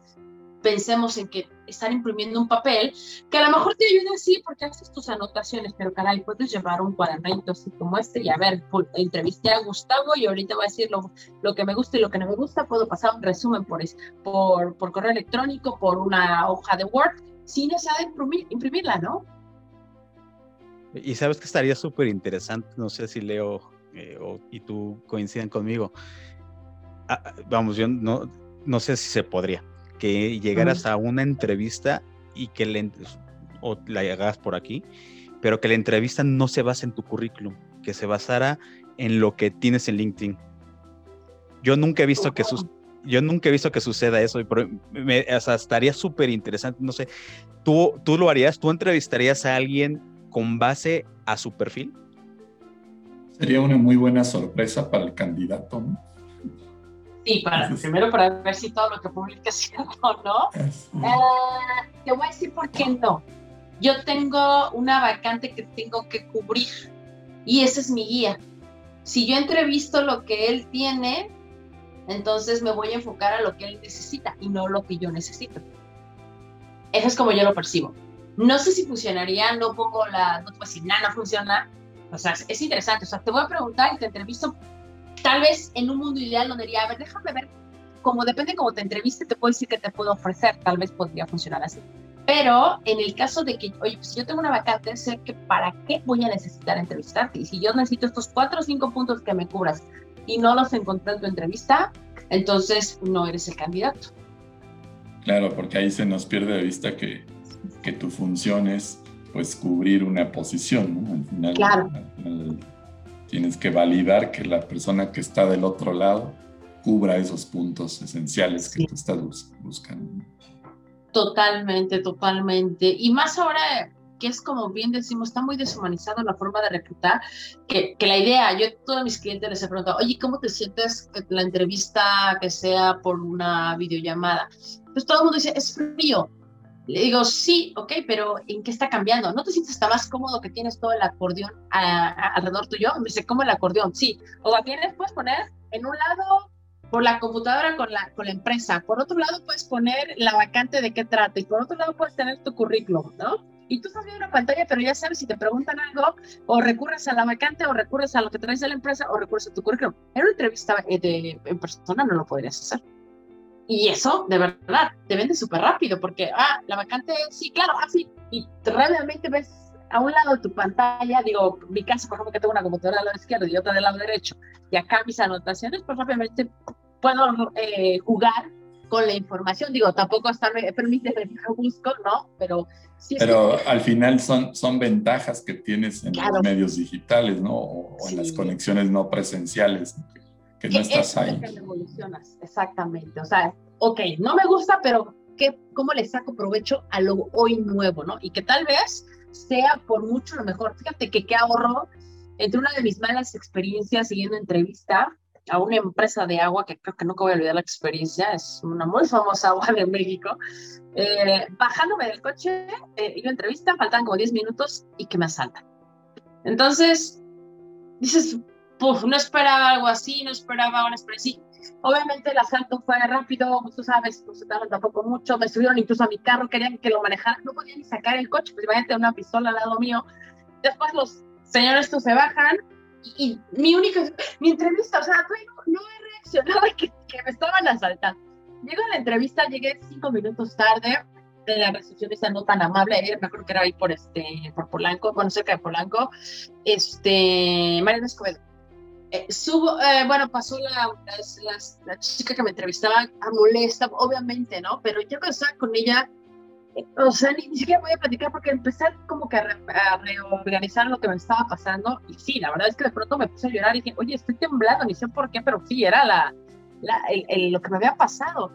Speaker 3: pensemos en que están imprimiendo un papel, que a lo mejor te ayuda así porque haces tus anotaciones, pero caray, puedes llevar un cuadernito así como este y a ver, entrevisté a Gustavo y ahorita voy a decir lo, lo, que me gusta y lo que no me gusta, puedo pasar un resumen por, por, por correo electrónico, por una hoja de Word, sin necesidad de imprimir, imprimirla, ¿no?
Speaker 4: Y sabes que estaría súper interesante, no sé si Leo eh, o, y tú coinciden conmigo. Ah, vamos, yo no, no sé si se podría que llegaras a una entrevista y que le, o la hagas por aquí, pero que la entrevista no se base en tu currículum, que se basara en lo que tienes en LinkedIn. Yo nunca he visto que sus, yo nunca he visto que suceda eso, pero me, estaría súper interesante, no sé, ¿tú, ¿tú lo harías? ¿Tú entrevistarías a alguien con base a su perfil?
Speaker 2: Sería una muy buena sorpresa para el candidato, ¿no?
Speaker 3: Sí, para, primero para ver si todo lo que publique es cierto o no. Eh, te voy a decir por qué no. Yo tengo una vacante que tengo que cubrir y esa es mi guía. Si yo entrevisto lo que él tiene, entonces me voy a enfocar a lo que él necesita y no lo que yo necesito. Eso es como yo lo percibo. No sé si funcionaría, no pongo la, no te voy a decir, nada, no funciona. O sea, es interesante. O sea, te voy a preguntar y te entrevisto tal vez en un mundo ideal donde diría, a ver, déjame ver, como depende cómo te entreviste, te puedo decir que te puedo ofrecer, tal vez podría funcionar así. Pero en el caso de que, oye, pues si yo tengo una vacante, sé que para qué voy a necesitar entrevistarte. Y si yo necesito estos cuatro o cinco puntos que me cubras y no los encontré en tu entrevista, entonces no eres el candidato.
Speaker 2: Claro, porque ahí se nos pierde de vista que, que tu función es pues cubrir una posición, ¿no? Al final,
Speaker 3: claro
Speaker 2: tienes que validar que la persona que está del otro lado cubra esos puntos esenciales que tú estás buscando.
Speaker 3: Totalmente, totalmente. Y más ahora que es como bien decimos, está muy deshumanizada la forma de reclutar, que, que, la idea, yo a todos mis clientes les he preguntado, oye, ¿cómo te sientes que la entrevista que sea por una videollamada? Pues todo el mundo dice, es frío, le digo, sí, ok, pero ¿en qué está cambiando? ¿No te sientes hasta más cómodo que tienes todo el acordeón alrededor tuyo? Me dice, ¿cómo el acordeón? Sí. O tienes, puedes poner en un lado por la computadora con la, con la empresa, por otro lado puedes poner la vacante de qué trata y por otro lado puedes tener tu currículum, ¿no? Y tú estás viendo una pantalla, pero ya sabes si te preguntan algo, o recurres a la vacante, o recurres a lo que traes de la empresa, o recurres a tu currículum. En una entrevista eh, de, en persona no lo podrías hacer. Y eso, de verdad, te vende súper rápido porque, ah, la vacante, sí, claro, así. Ah, y realmente ves a un lado de tu pantalla, digo, mi caso, por ejemplo, que tengo una computadora del lado izquierdo y otra del lado derecho, y acá mis anotaciones, pues rápidamente puedo eh, jugar con la información. Digo, tampoco estarme, permite lo busco, ¿no? Pero sí.
Speaker 2: Pero al final son, son ventajas que tienes en los medios digitales, ¿no? O, en las conexiones no presenciales que no estás ahí.
Speaker 3: Que evolucionas, exactamente. O sea, ok, no me gusta, pero ¿qué, ¿cómo le saco provecho a lo hoy nuevo, no? Y que tal vez sea por mucho lo mejor. Fíjate que qué ahorro entre una de mis malas experiencias siguiendo entrevista a una empresa de agua, que creo que nunca voy a olvidar la experiencia, es una muy famosa agua de México, eh, bajándome del coche, eh, iba a entrevista, faltaban como 10 minutos y que me asaltan. Entonces, dices, no esperaba algo así, no esperaba una experiencia Obviamente el asalto fue rápido, tú sabes, no se tardan tampoco mucho, me subieron incluso a mi carro, querían que lo manejara, no podía ni sacar el coche, pues imagínate una pistola al lado mío. Después los señores estos se bajan y, mi única, mi entrevista, o sea, no, he reaccionado que, que, me estaban asaltando. Llego a la entrevista, llegué cinco minutos tarde, de la recepcionista no tan amable, me acuerdo que era ahí por, este, por Polanco, bueno, cerca de Polanco, este, Mariana Escobedo eh, subo, eh, bueno, pasó la, la, chica que me entrevistaba a molesta, obviamente, ¿no? Pero yo cuando estaba con ella, eh, o sea, ni, siquiera voy a platicar porque empecé como que a, reorganizar lo que me estaba pasando. Y sí, la verdad es que de pronto me puse a llorar y dije, oye, estoy temblando, ni sé por qué, pero sí, era la, la el, lo que me había pasado.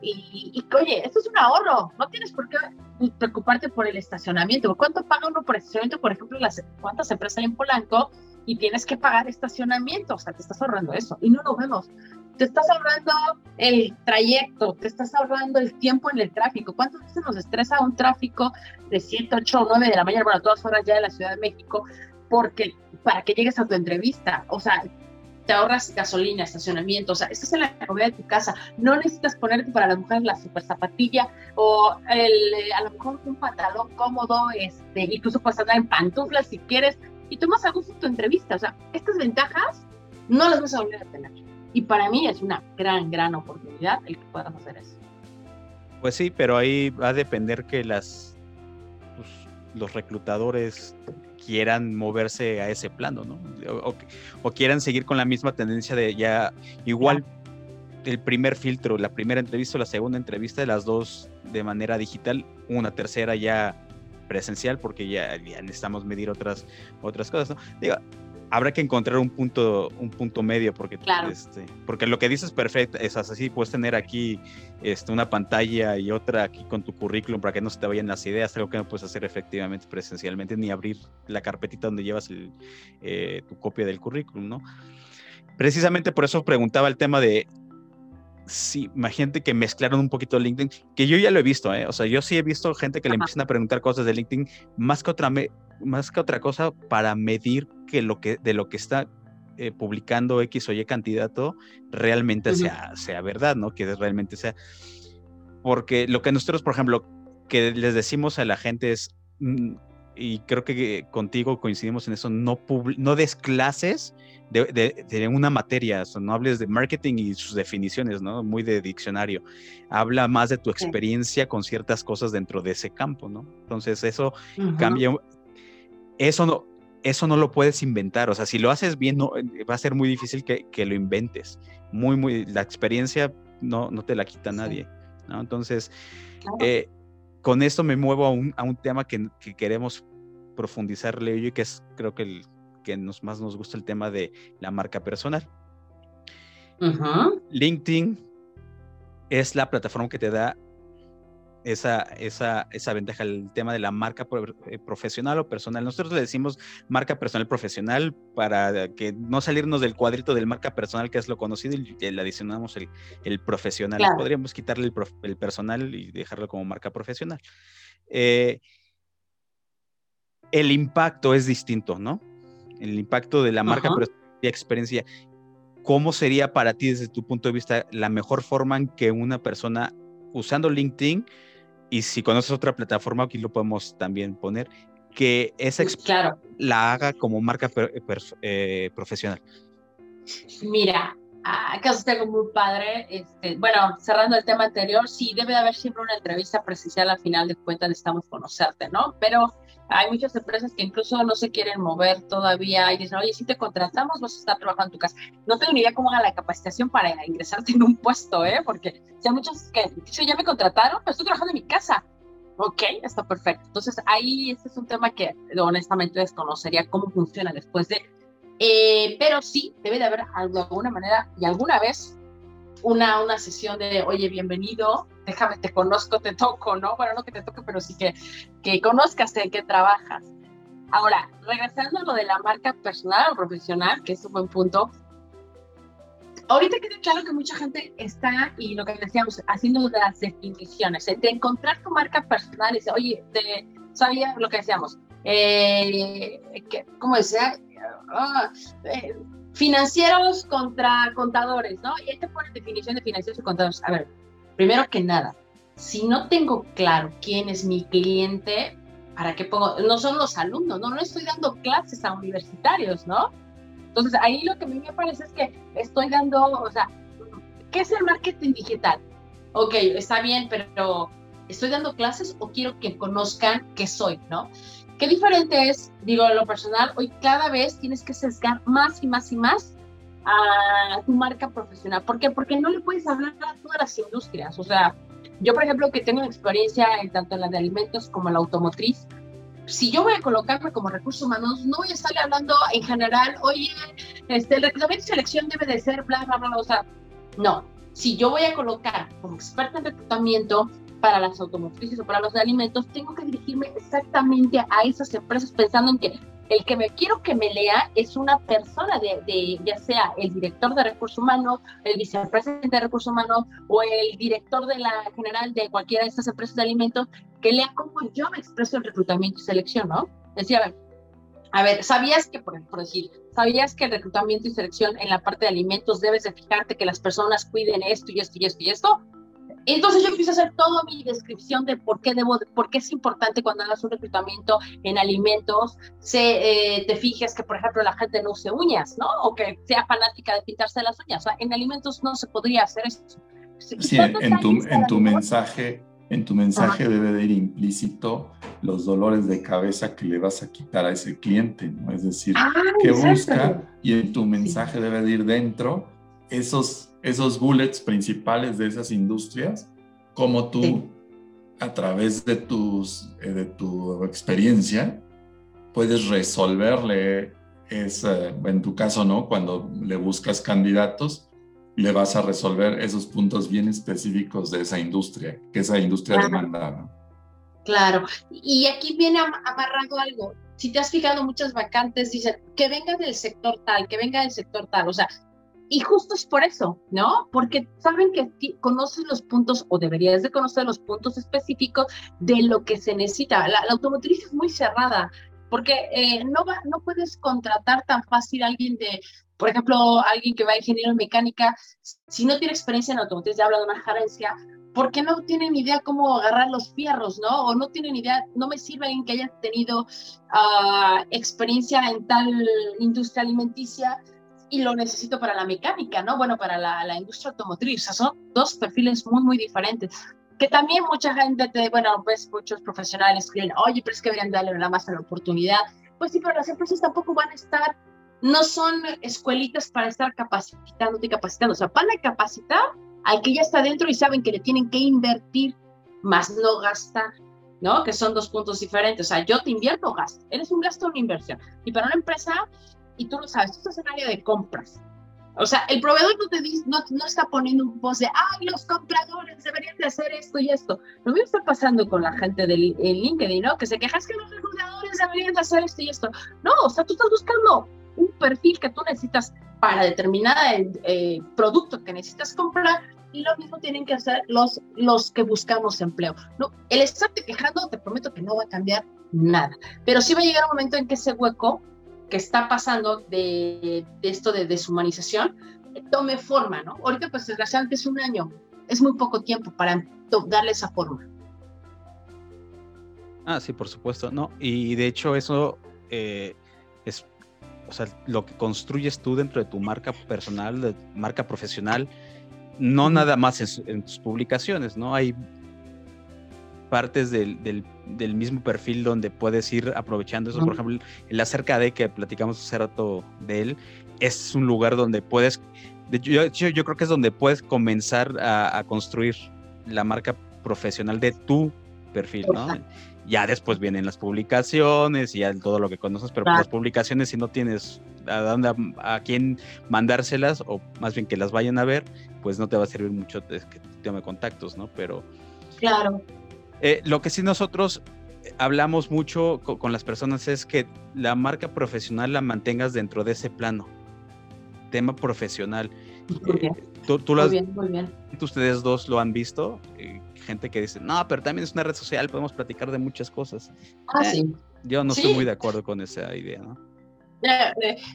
Speaker 3: Y, y, oye, esto es un ahorro, no tienes por qué preocuparte por el estacionamiento. ¿Cuánto paga uno por estacionamiento? Por ejemplo, las, ¿cuántas empresas hay en Polanco? Y tienes que pagar estacionamiento, o sea, te estás ahorrando eso y no lo vemos. Te estás ahorrando el trayecto, te estás ahorrando el tiempo en el tráfico. ¿Cuántas veces nos estresa un tráfico de 7, 8 o 9 de la mañana, bueno, todas horas ya de la Ciudad de México, porque para que llegues a tu entrevista, o sea, te ahorras gasolina, estacionamiento, o sea, estás en la comodidad de tu casa, no necesitas ponerte para la mujer la super zapatilla o el, a lo mejor un pantalón cómodo, este, incluso puedes andar en pantuflas si quieres, y tomas a gusto tu entrevista. O sea, estas ventajas no las vas a volver a tener. Y para mí es una gran, gran oportunidad el que puedas hacer eso.
Speaker 4: Pues sí, pero ahí va a depender que las pues, los reclutadores quieran moverse a ese plano, ¿no? O, quieran seguir con la misma tendencia de ya igual el primer filtro, la primera entrevista o la segunda entrevista, las dos de manera digital, una tercera ya presencial porque ya, necesitamos medir otras, otras cosas, ¿no? Digo, habrá que encontrar un punto, un punto medio porque, este, porque lo que dices es perfecto, es así, puedes tener aquí este, una pantalla y otra aquí con tu currículum para que no se te vayan las ideas, algo que no puedes hacer efectivamente presencialmente, ni abrir la carpetita donde llevas eh, tu copia del currículum, ¿no? Precisamente por eso preguntaba el tema de sí, imagínate que mezclaron un poquito LinkedIn, que yo ya lo he visto, ¿eh? o sea, yo sí he visto gente que le empiezan a preguntar cosas de LinkedIn más que otra, más que otra cosa para medir que lo que, de lo que está eh, publicando X o Y candidato realmente sea, sea verdad, ¿no? Que realmente sea. Porque lo que nosotros, por ejemplo, que les decimos a la gente es, mm, y creo que contigo coincidimos en eso, no, no des clases de, una materia, no hables de marketing y sus definiciones, ¿no? Muy de diccionario. Habla más de tu experiencia con ciertas cosas dentro de ese campo, ¿no? Entonces eso cambia, eso no, eso no lo puedes inventar, o sea, si lo haces bien, no, eh, va a ser muy difícil que, que lo inventes. Muy, muy, la experiencia no, no te la quita nadie, ¿no? Entonces, eh, con esto me muevo a un, a un tema que, que queremos profundizar, Leo, y que es creo que el que nos, más nos gusta el tema de la marca personal. LinkedIn es la plataforma que te da esa, esa, esa ventaja, el tema de la marca eh, profesional o personal. Nosotros le decimos marca personal profesional para que no salirnos del cuadrito del marca personal, que es lo conocido, y le adicionamos el, el profesional. Podríamos quitarle el, el, personal y dejarlo como marca profesional. Eh, el impacto es distinto, ¿no? el impacto de la marca y experiencia. ¿Cómo sería para ti desde tu punto de vista la mejor forma en que una persona usando LinkedIn y si conoces otra plataforma, aquí lo podemos también poner, que esa
Speaker 3: claro.
Speaker 4: la haga como marca eh, profesional?
Speaker 3: Mira, acaso tengo muy padre. Este, bueno, cerrando el tema anterior, sí, debe de haber siempre una entrevista presencial al final de cuentas, necesitamos conocerte, ¿no? Pero hay muchas empresas que incluso no se quieren mover todavía y dicen, oye, si te contratamos, vas a estar trabajando en tu casa. No tengo ni idea cómo haga la capacitación para ingresarte en un puesto, ¿eh? Porque si hay muchos que, si ya me contrataron, pero estoy trabajando en mi casa. Ok, está perfecto. Entonces ahí este es un tema que honestamente desconocería cómo funciona después de... Eh, pero sí, debe de haber alguna manera y alguna vez una, una sesión de, oye, bienvenido, déjame, te conozco, te toco, ¿no? Bueno, no que te toque, pero sí que, que conozcas en qué trabajas. Ahora, regresando a lo de la marca personal o profesional, que es un buen punto, ahorita queda claro que mucha gente está, y lo que decíamos, haciendo las definiciones, entre encontrar tu marca personal y decir, oye, te, sabía lo que decíamos, eh, que, ¿cómo decía? Ah, eh, financieros contra contadores, ¿no? Y ahí te ponen definición de financieros y contadores. A ver, primero que nada, si no tengo claro quién es mi cliente, ¿para qué pongo? No son los alumnos, no, no estoy dando clases a universitarios, ¿no? Entonces, ahí lo que a mí me parece es que estoy dando, o sea, ¿qué es el marketing digital? Ok, está bien, pero ¿estoy dando clases o quiero que conozcan qué soy, ¿no? Qué diferente es, digo, lo personal, hoy cada vez tienes que sesgar más y más y más a tu marca profesional. ¿Por qué? Porque no le puedes hablar a todas las industrias. O sea, yo, por ejemplo, que tengo experiencia en tanto la de alimentos como la automotriz, si yo voy a colocarme como recursos humanos, no voy a estarle hablando en general, oye, este, el reclutamiento y selección debe de ser bla, bla, bla, o sea, no. Si yo voy a colocar como experta en reclutamiento para las automotrices o para los de alimentos, tengo que dirigirme exactamente a esas empresas pensando en que el que me quiero que me lea es una persona de, ya sea el director de recursos humanos, el vicepresidente de recursos humanos o el director de la general de cualquiera de estas empresas de alimentos, que lea cómo yo me expreso en reclutamiento y selección, ¿no? Decía, a ver, a ver, ¿sabías que, por, por, decir, ¿sabías que el reclutamiento y selección en la parte de alimentos debes de fijarte que las personas cuiden esto y esto y esto y esto? Entonces yo empiezo a hacer toda mi descripción de por qué debo, por qué es importante cuando hagas un reclutamiento en alimentos, se, eh, te fijes que, por ejemplo, la gente no use uñas, ¿no? O que sea fanática de pintarse las uñas. O sea, en alimentos no se podría hacer eso.
Speaker 2: Sí, en tu, en tu mensaje, en tu mensaje debe de ir implícito los dolores de cabeza que le vas a quitar a ese cliente, ¿no? Es decir, ah, que busca y en tu mensaje debe de ir dentro esos esos bullets principales de esas industrias, como tú, a través de, tus, eh, de tu experiencia, puedes resolverle, esa, en tu caso, ¿no? Cuando le buscas candidatos, le vas a resolver esos puntos bien específicos de esa industria, que esa industria demanda.
Speaker 3: Claro, y aquí viene amarrado algo. Si te has fijado, muchas vacantes dicen que venga del sector tal, que venga del sector tal. O sea, y justo es por eso, ¿no? Porque saben que conoces los puntos o deberías de conocer los puntos específicos de lo que se necesita. La, automotriz es muy cerrada porque eh, no, va, no puedes contratar tan fácil a alguien de, por ejemplo, alguien que va a ingeniero en mecánica, si no tiene experiencia en automotriz, ya habla de una gerencia, porque no tienen idea cómo agarrar los fierros, ¿no? O no tienen idea, no me sirve alguien que haya tenido uh, experiencia en tal industria alimenticia y lo necesito para la mecánica, ¿no? Bueno, para la, la industria automotriz. O sea, son dos perfiles muy, muy diferentes. Que también mucha gente, te, bueno, pues muchos profesionales creen, oye, pero es que deberían darle una más a la oportunidad. Pues sí, pero las empresas tampoco van a estar, no son escuelitas para estar capacitando y capacitando. O sea, van a capacitar al que ya está dentro y saben que le tienen que invertir, más no gastar. ¿no? Que son dos puntos diferentes. O sea, yo te invierto o gasto. Eres un gasto o una inversión. Y para una empresa, y tú lo sabes, tú estás en área de compras. O sea, el proveedor no, te dice, no, no está poniendo un post de, ay, los compradores deberían de hacer esto y esto. Lo mismo está pasando con la gente del LinkedIn, ¿no? Que se quejas que los reclutadores deberían de hacer esto y esto. No, o sea, tú estás buscando un perfil que tú necesitas para determinado eh, producto que necesitas comprar y lo mismo tienen que hacer los, los que buscamos empleo. No, el estarte quejando, te prometo que no va a cambiar nada, pero sí va a llegar un momento en que ese hueco que está pasando de, esto de deshumanización tome forma, ¿no? Ahorita, pues desgraciadamente es un año, es muy poco tiempo para darle esa forma.
Speaker 4: Ah, sí, por supuesto, ¿no? Y de hecho eso eh, es, o sea, lo que construyes tú dentro de tu marca personal, de marca profesional, no nada más en, en tus publicaciones, ¿no? Hay partes del, del, mismo perfil donde puedes ir aprovechando eso. Por ejemplo, el acerca de que platicamos hace rato de él, es un lugar donde puedes, yo, yo, creo que es donde puedes comenzar a, construir la marca profesional de tu perfil, ¿no? Ya después vienen las publicaciones y ya todo lo que conoces, pero las publicaciones si no tienes a, dónde, a, quién mandárselas o más bien que las vayan a ver, pues no te va a servir mucho que tome contactos, ¿no? Pero...
Speaker 3: Claro.
Speaker 4: Eh, lo que sí nosotros hablamos mucho con, las personas es que la marca profesional la mantengas dentro de ese plano. Tema profesional.
Speaker 3: Muy bien.
Speaker 4: tú,
Speaker 3: muy bien, muy bien.
Speaker 4: Ustedes dos lo han visto. Eh, gente que dice, no, pero también es una red social, podemos platicar de muchas cosas.
Speaker 3: Ah, eh, sí.
Speaker 4: Yo no estoy muy de acuerdo con esa idea, ¿no?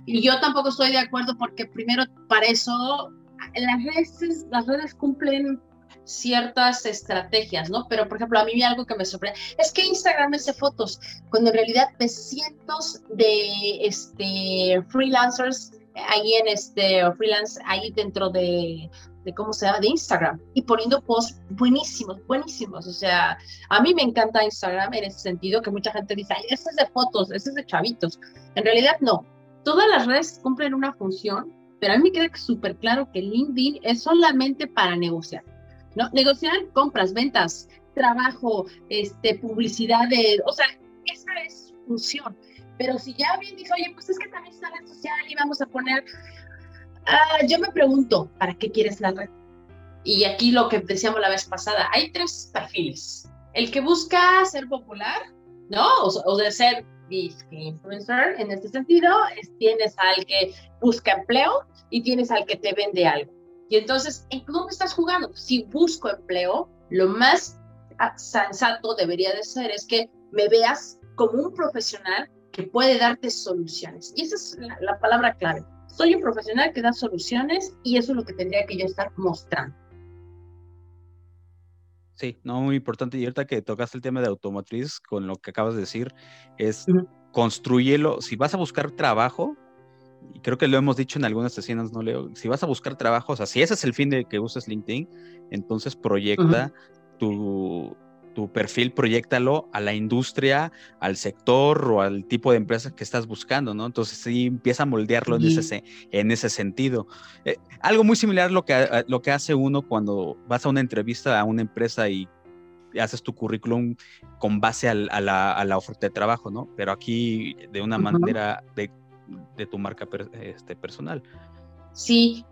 Speaker 3: Y yo tampoco estoy de acuerdo porque primero para eso las redes, las redes cumplen ciertas estrategias, ¿no? Pero, por ejemplo, a mí algo que me sorprende es que Instagram es de fotos, cuando en realidad ves cientos de este, freelancers ahí en este freelance, ahí dentro de, de, ¿cómo se llama? De Instagram y poniendo posts buenísimos, buenísimos. O sea, a mí me encanta Instagram en ese sentido que mucha gente dice, ay, ese es de fotos, ese es de chavitos. En realidad no. Todas las redes cumplen una función pero a mí me queda súper claro que LinkedIn es solamente para negociar, ¿no? Negociar compras, ventas, trabajo, este, publicidad, de, o sea, esa es su función. Pero si ya bien dice, oye, pues es que también está la red social y vamos a poner, ah, yo me pregunto, ¿para qué quieres la red? Y aquí lo que decíamos la vez pasada, hay tres perfiles. El que busca ser popular, ¿no? O, de ser influencer en este sentido, tienes al que busca empleo y tienes al que te vende algo. Y entonces, ¿en dónde estás jugando? Si busco empleo, lo más sensato debería de ser es que me veas como un profesional que puede darte soluciones. Y esa es la, palabra clave. Soy un profesional que da soluciones y eso es lo que tendría que yo estar mostrando.
Speaker 4: Sí, no, muy importante. Y ahorita que tocaste el tema de automotriz, con lo que acabas de decir, es construyelo. Si vas a buscar trabajo, y creo que lo hemos dicho en algunas sesiones, no leo, si vas a buscar trabajo, o sea, si ese es el fin de que uses LinkedIn, entonces proyecta tu, tu perfil, proyectalo a la industria, al sector o al tipo de empresa que estás buscando, ¿no? Entonces sí empieza a moldearlo en, ese, en ese sentido. Eh, algo muy similar a lo, que, lo que hace uno cuando vas a una entrevista a una empresa y haces tu currículum con base a, la, a, la, oferta de trabajo, ¿no? Pero aquí de una manera de, de, tu marca este, personal.
Speaker 3: Sí,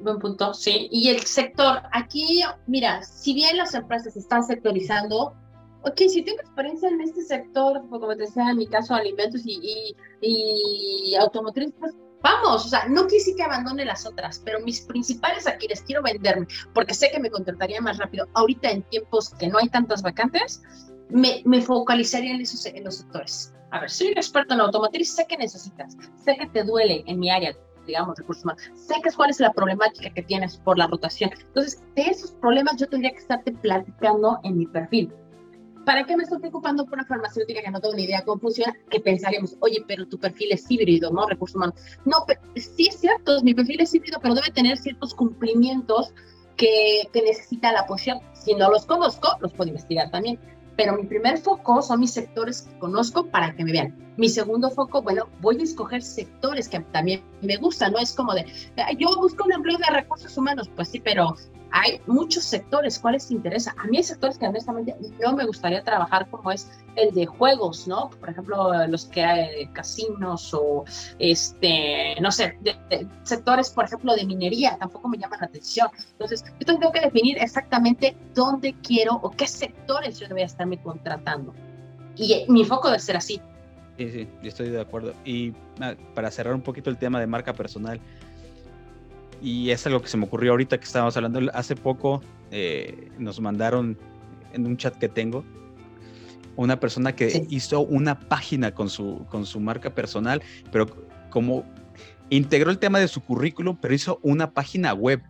Speaker 3: Buen punto, sí. Y el sector, aquí, mira, si bien las empresas están sectorizando, ok, si tengo experiencia en este sector, como te decía, en mi caso, alimentos y, y, automotriz, pues vamos, o sea, no quise que abandone las otras, pero mis principales aquí les quiero venderme, porque sé que me contrataría más rápido. Ahorita en tiempos que no hay tantas vacantes, me, me focalizaría en, esos, en los sectores. A ver, soy un experto en automotriz, sé que necesitas, sé que te duele en mi área, digamos, recursos humanos. Sé que cuál es la problemática que tienes por la rotación. Entonces, de esos problemas yo tendría que estarte platicando en mi perfil. ¿Para qué me estoy preocupando por una farmacéutica que no tengo ni idea cómo funciona? Que pensaríamos, oye, pero tu perfil es híbrido, ¿no? Recursos humanos. No, pero, sí es cierto, mi perfil es híbrido, pero debe tener ciertos cumplimientos que, que necesita la posición. Si no los conozco, los puedo investigar también pero mi primer foco son mis sectores que conozco para que me vean. Mi segundo foco, bueno, voy a escoger sectores que también me gustan, no es como de, yo busco un empleo de recursos humanos, pues sí, pero hay muchos sectores, ¿cuáles te interesa? A mí hay sectores que honestamente yo me gustaría trabajar como es el de juegos, ¿no? Por ejemplo, los que hay casinos o, este, no sé, sectores, por ejemplo, de minería, tampoco me llaman la atención. Entonces, yo tengo que definir exactamente dónde quiero o qué sectores yo debería estarme contratando. Y mi foco debe ser así.
Speaker 4: Sí, sí, estoy de acuerdo. Y ah, para cerrar un poquito el tema de marca personal, y es algo que se me ocurrió ahorita que estábamos hablando. Hace poco eh, nos mandaron en un chat que tengo una persona que hizo una página con su, con su marca personal, pero como integró el tema de su currículum, pero hizo una página web.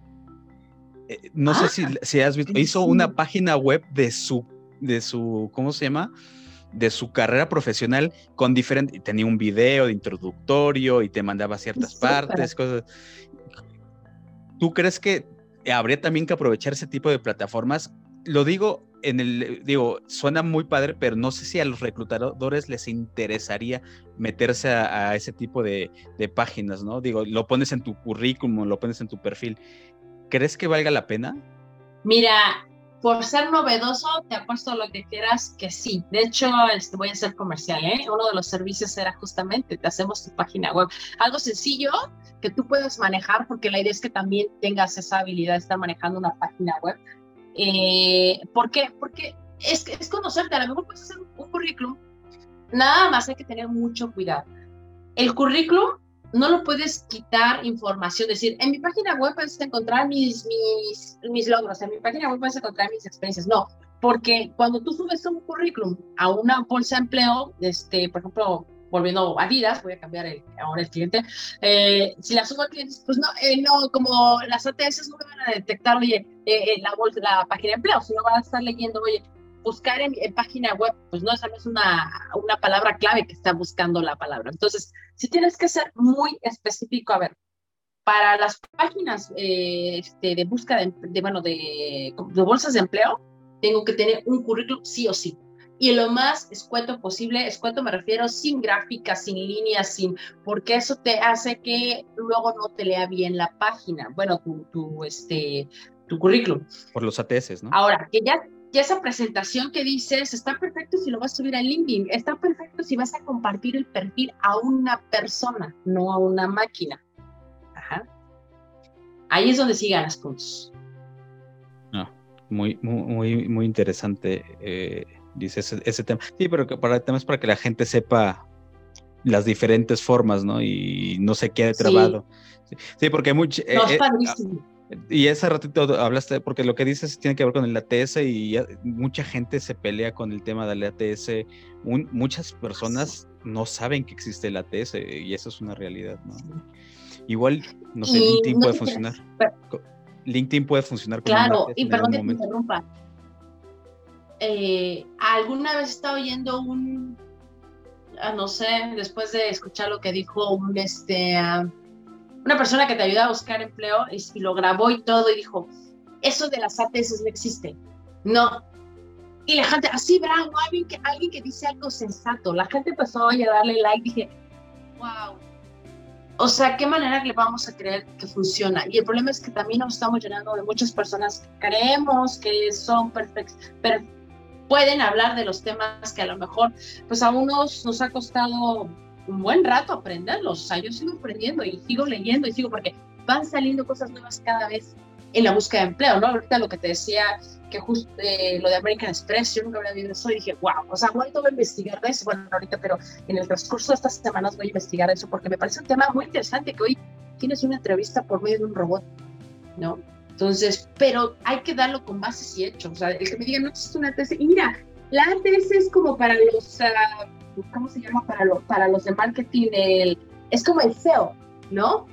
Speaker 4: Eh, no sé si, ah, si, has visto, hizo una página web de su, de su, ¿cómo se llama? de su carrera profesional con diferente, tenía un video de introductorio y te mandaba ciertas partes, cosas. ¿Tú crees que habría también que aprovechar ese tipo de plataformas? Lo digo en el, digo, suena muy padre, pero no sé si a los reclutadores les interesaría meterse a, ese tipo de, páginas, ¿no? Digo, lo pones en tu currículum, lo pones en tu perfil. ¿Crees que valga la pena?
Speaker 3: Mira, por ser novedoso, te apuesto lo que quieras que sí. De hecho, este, voy a ser comercial, ¿eh? Uno de los servicios era justamente, te hacemos tu página web. Algo sencillo que tú puedes manejar, porque la idea es que también tengas esa habilidad de estar manejando una página web. Eh, ¿Por qué? Porque es, es conocerte, a lo mejor puedes hacer un currículum, nada más hay que tener mucho cuidado. El currículum no lo puedes quitar información, decir, en mi página web puedes encontrar mis, mis, mis logros, en mi página web puedes encontrar mis experiencias. No, porque cuando tú subes un currículum a una bolsa de empleo, este, por ejemplo, volviendo a Adidas, voy a cambiar el, ahora el cliente, eh, si la subo a clientes, pues no, eh, no, como las ATS no me van a detectar, oye, eh, la, bolsa, la página de empleo, sino van a estar leyendo, oye, buscar en, página web, pues no, esa no es una, una palabra clave que está buscando la palabra. Entonces, si tienes que ser muy específico, a ver, para las páginas eh, este, de búsqueda de, bueno, de, de, bolsas de empleo, tengo que tener un currículum sí o sí. y lo más escueto posible, escueto me refiero sin gráficas, sin líneas, sin, porque eso te hace que luego no te lea bien la página, bueno, tu, tu, este, tu currículum.
Speaker 4: Por los ATS, ¿no?
Speaker 3: Ahora, que ya, ya esa presentación que dices está perfecto si lo vas a subir a LinkedIn, está perfecto si vas a compartir el perfil a una persona, no a una máquina. Ajá. Ahí es donde sí ganas puntos.
Speaker 4: No, muy, muy, muy interesante. Eh, dice ese, tema. Sí, pero que para el tema es para que la gente sepa las diferentes formas, ¿no? Y no se quede trabado. Sí, porque mucho...
Speaker 3: Eh, no, es eh,
Speaker 4: y ese ratito hablaste, porque lo que dices tiene que ver con el ATS y mucha gente se pelea con el tema del ATS. muchas personas no saben que existe el ATS y eso es una realidad, ¿no? Igual, no sé, LinkedIn puede funcionar. LinkedIn puede funcionar
Speaker 3: con Claro, y perdón que te interrumpa. Eh, ¿Alguna vez estado oyendo un, ah, no sé, después de escuchar lo que dijo un, este, ah, una persona que te ayuda a buscar empleo y, lo grabó y todo y dijo, eso de las ATS no existe. No. Y la gente, así, bravo, alguien que, dice algo sensato. La gente empezó a darle like dije, wow. O sea, ¿qué manera le vamos a creer que funciona? Y el problema es que también nos estamos llenando de muchas personas que creemos que son perfectos, pero pueden hablar de los temas que a lo mejor, pues a unos nos ha costado un buen rato aprenderlos. O sea, yo sigo aprendiendo y sigo leyendo y sigo porque van saliendo cosas nuevas cada vez en la búsqueda de empleo, ¿no? Ahorita lo que te decía, que justo eh, lo de American Express, yo nunca había visto eso y dije, wow, o sea, ¿cuánto voy a investigar de eso? Bueno, ahorita, pero en el transcurso de estas semanas voy a investigar eso porque me parece un tema muy interesante que hoy tienes una entrevista por medio de un robot, ¿no? Entonces, pero hay que darlo con bases y hechos. O sea, el que me diga, no existe una ATS. Y mira, la ATS es como para los, uh, ¿cómo se llama? Para, los para los de marketing, el, es como el SEO, ¿no?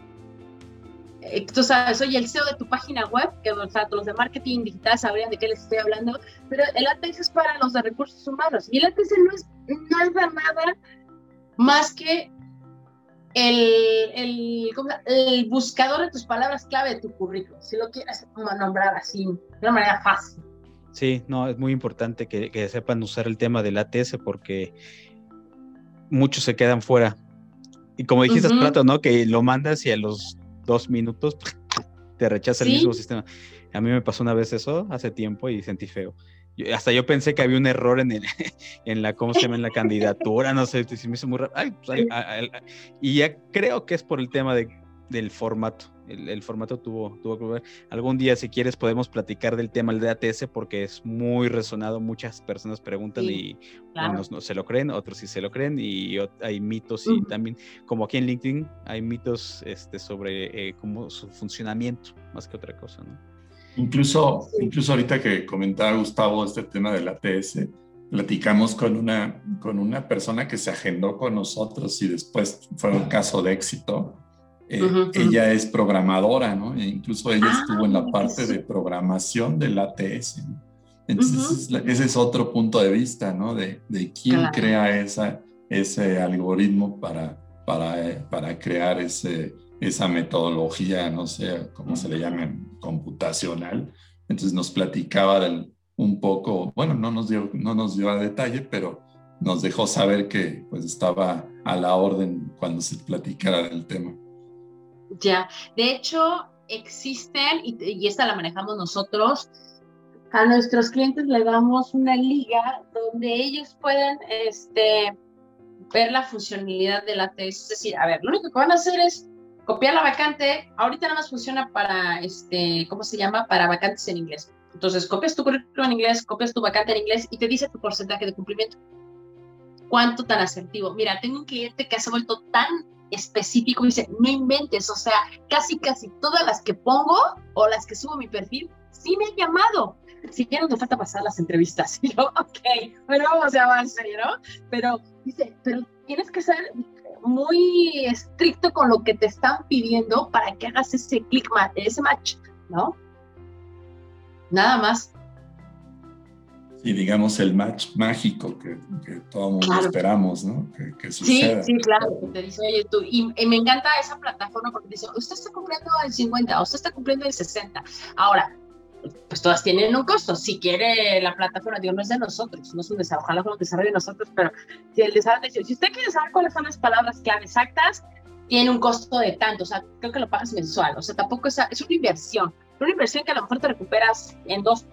Speaker 3: Eh, tú sabes, oye, el SEO de tu página web, que o sea, los de marketing digital sabrían de qué les estoy hablando, pero el ATS es para los de recursos humanos. Y el ATS no es nada, nada más que el, el, el, buscador de tus palabras clave de tu currículum, si lo quieres nombrar así, de una manera fácil.
Speaker 4: Sí, no, es muy importante que, sepan usar el tema del ATS porque muchos se quedan fuera. Y como dijiste hace ¿no? Que lo mandas y a los dos minutos te rechaza el mismo sistema. A mí me pasó una vez eso hace tiempo y sentí feo hasta yo pensé que había un error en, el, en la, ¿cómo se llama? En la candidatura, no sé, se me hizo muy raro. Pues, y ya creo que es por el tema de, del formato. El, formato tuvo, tuvo que ver. Algún día, si quieres, podemos platicar del tema del ATS porque es muy resonado. Muchas personas preguntan y unos no se lo creen, otros sí se lo creen y hay mitos y también, como aquí en LinkedIn, hay mitos este, sobre eh, cómo su funcionamiento más que otra cosa, ¿no?
Speaker 2: Incluso, incluso ahorita que comentaba Gustavo este tema del ATS, platicamos con una, con una persona que se agendó con nosotros y después fue un caso de éxito. Eh, ella es programadora, ¿no? E incluso ella ah, estuvo en la parte de programación del ATS. Entonces, ese es otro punto de vista, ¿no? De, de quién crea esa, ese algoritmo para, para, para crear ese, esa metodología, no sé cómo se le llame, computacional. Entonces nos platicaba del, un poco, bueno, no nos, dio, no nos dio a detalle, pero nos dejó saber que pues estaba a la orden cuando se platicara del tema.
Speaker 3: Ya, de hecho existen, y, y esta la manejamos nosotros, a nuestros clientes le damos una liga donde ellos pueden este, ver la funcionalidad de la tesis. Es decir, a ver, lo único que van a hacer es copiar la vacante, ahorita nada más funciona para, este, ¿cómo se llama? Para vacantes en inglés. Entonces, copias tu currículum en inglés, copias tu vacante en inglés y te dice tu porcentaje de cumplimiento. ¿Cuánto tan asertivo? Mira, tengo un cliente que se vuelto tan específico dice, no inventes, o sea, casi, casi todas las que pongo o las que subo a mi perfil, sí me han llamado. Si ya no te falta pasar las entrevistas. Y yo, ok, bueno, vamos a avanzar, ¿no? Pero dice, pero tienes que ser muy estricto con lo que te están pidiendo para que hagas ese click ese match, ¿no? Nada más.
Speaker 2: Sí, digamos el match mágico que, que todo mundo esperamos, ¿no? Que,
Speaker 3: suceda. Sí, sí, claro. Te dice, oye, tú, y, me encanta esa plataforma porque dice, usted está cumpliendo el 50, usted está cumpliendo el 60. Ahora, pues todas tienen un costo. Si quiere la plataforma, digo, no es de nosotros, no es un desarrollo, ojalá fuera un desarrollo de nosotros, pero si el desarrollo, si usted quiere saber cuáles son las palabras clave exactas, tiene un costo de tanto, o sea, creo que lo pagas mensual, o sea, tampoco es, es una inversión, una inversión que a lo mejor te recuperas en dos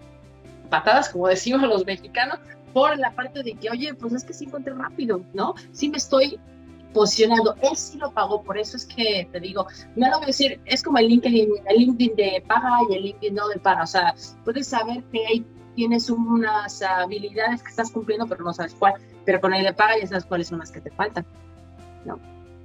Speaker 3: patadas, como decimos los mexicanos, por la parte de que, oye, pues es que sí encontré rápido, ¿no? Sí me estoy posicionando. Él sí lo pagó, por eso es que te digo, no lo voy a decir, es como el LinkedIn, el LinkedIn de paga y el LinkedIn no de paga. O sea, puedes saber que ahí tienes unas habilidades que estás cumpliendo, pero no sabes cuál. Pero con el de paga ya sabes cuáles son las que te faltan. ¿no?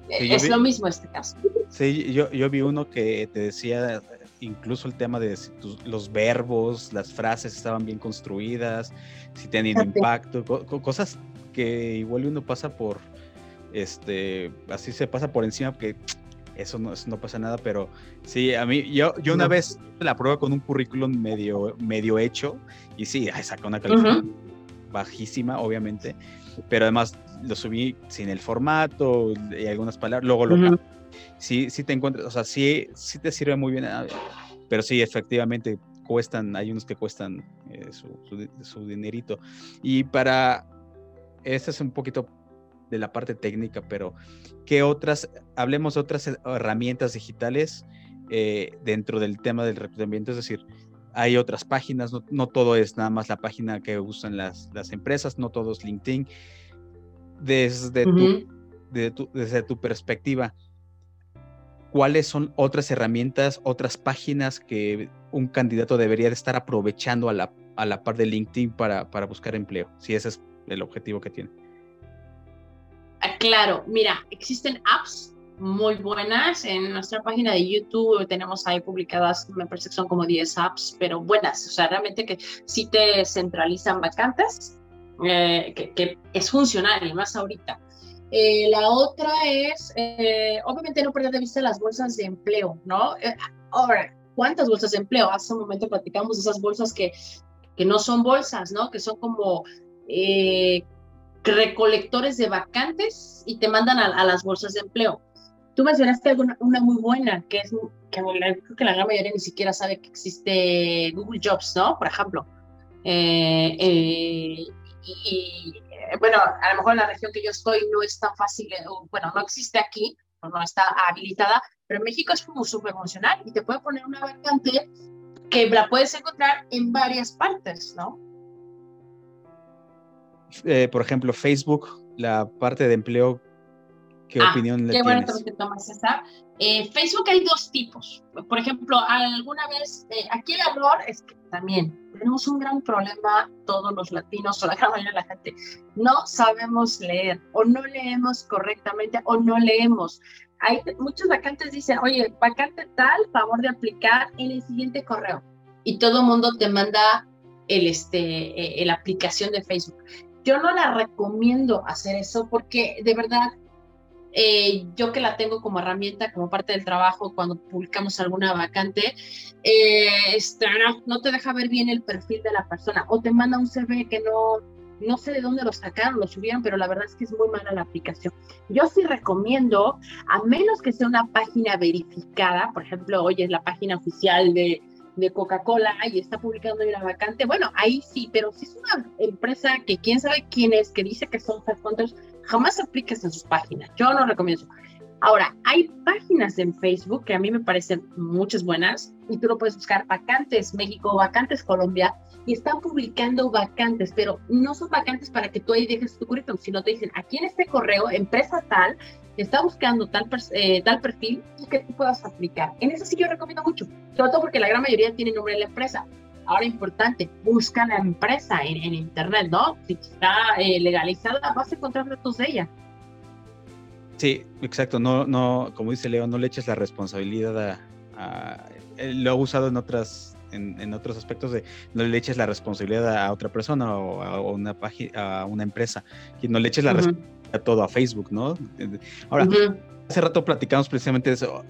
Speaker 3: es lo mismo este caso.
Speaker 4: Sí, yo, yo vi uno que te decía incluso el tema de si los verbos, las frases estaban bien construidas, si tenían impacto, cosas que igual uno pasa por, este, así se pasa por encima porque eso no, no pasa nada, pero sí, a mí, yo, yo una vez la prueba con un currículum medio, medio hecho y sí, saca una calificación bajísima, obviamente, pero además lo subí sin el formato y algunas palabras, luego lo sí, sí te encuentras, o sea, sí, sí te sirve muy bien, ah, pero sí, efectivamente, cuestan, hay unos que cuestan eh, su, su, dinerito. Y para, este es un poquito de la parte técnica, pero ¿qué otras, hablemos de otras herramientas digitales eh, dentro del tema del reclutamiento? Es decir, hay otras páginas, no, todo es nada más la página que usan las, las empresas, no todo es LinkedIn. Desde, tu, desde tu perspectiva, ¿cuáles son otras herramientas, otras páginas que un candidato debería de estar aprovechando a la, a la par de LinkedIn para, para buscar empleo? Si ese es el objetivo que tiene.
Speaker 3: Ah, claro, mira, existen apps muy buenas. En nuestra página de YouTube tenemos ahí publicadas, me parece que son como 10 apps, pero buenas. O sea, realmente que sí te centralizan vacantes, eh, que, es funcional, y más ahorita. Eh, la otra es, eh, obviamente, no perder de vista las bolsas de empleo, ¿no? ahora, ¿cuántas bolsas de empleo? Hace un momento platicamos esas bolsas que, que no son bolsas, ¿no? Que son como recolectores de vacantes y te mandan a, las bolsas de empleo. Tú mencionaste alguna, una muy buena, que es que creo que la gran mayoría ni siquiera sabe que existe Google Jobs, ¿no? Por ejemplo. Eh, eh, y, eh, bueno, a lo mejor en la región que yo estoy no es tan fácil, bueno, no existe aquí, o no está habilitada, pero en México es como súper emocional y te puede poner una vacante que la puedes encontrar en varias partes, ¿no?
Speaker 4: Eh, por ejemplo, Facebook, la parte de empleo, ¿qué ah, opinión le qué bueno
Speaker 3: que tomas esa. Eh, Facebook hay dos tipos. Por ejemplo, alguna vez, eh, aquí el error es que también tenemos un gran problema todos los latinos o la gran mayoría de la gente. No sabemos leer o no leemos correctamente o no leemos. Hay muchos vacantes dicen, oye, vacante tal, favor de aplicar en el siguiente correo. Y todo el mundo te manda el, este, la aplicación de Facebook. Yo no la recomiendo hacer eso porque de verdad eh, yo que la tengo como herramienta, como parte del trabajo, cuando publicamos alguna vacante, eh, no, te deja ver bien el perfil de la persona o te manda un CV que no, no sé de dónde lo sacaron, lo subieron, pero la verdad es que es muy mala la aplicación. Yo sí recomiendo, a menos que sea una página verificada, por ejemplo, hoy es la página oficial de de Coca-Cola y está publicando una vacante, bueno, ahí sí, pero si es una empresa que quién sabe quién es, que dice que son headhunters, jamás apliques en sus páginas. Yo no recomiendo Ahora, hay páginas en Facebook que a mí me parecen muchas buenas y tú lo puedes buscar vacantes México, vacantes Colombia y están publicando vacantes, pero no son vacantes para que tú ahí dejes tu currículum, sino te dicen aquí en este correo, empresa tal, está buscando tal, eh, tal perfil y que tú puedas aplicar. En eso sí yo recomiendo mucho, sobre todo porque la gran mayoría tiene nombre de la empresa. Ahora, importante, busca la empresa en, internet, ¿no? Si está eh, legalizada, vas a encontrar datos de ella.
Speaker 4: Sí, exacto. No, no, como dice Leo, no le eches la responsabilidad a, lo ha usado en otras, en, otros aspectos de no le eches la responsabilidad a otra persona o a una página, a una empresa, y no le eches la responsabilidad todo a Facebook, ¿no? Ahora, hace rato platicamos precisamente de eso.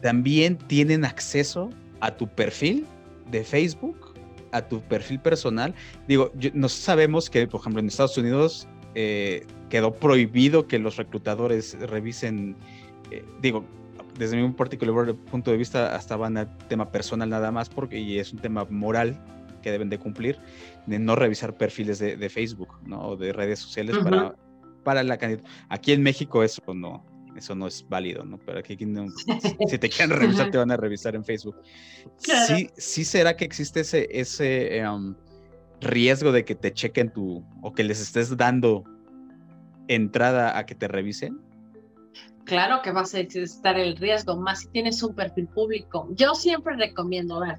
Speaker 4: También tienen acceso a tu perfil de Facebook, a tu perfil personal. Digo, no sabemos que, por ejemplo, en Estados Unidos eh, quedó prohibido que los reclutadores revisen, eh, digo, desde mi particular punto de vista, hasta van al tema personal nada más, porque y es un tema moral que deben de cumplir, de no revisar perfiles de, Facebook, ¿no? O de redes sociales para, para la candidatura. Aquí en México eso no, eso no es válido, ¿no? Pero aquí, si te quieren revisar, te van a revisar en Facebook. Sí, sí será que existe ese, ese em, riesgo de que te chequen tu, o que les estés dando entrada a que te revisen.
Speaker 3: Claro que vas a estar el riesgo, más si tienes un perfil público. Yo siempre recomiendo, ver,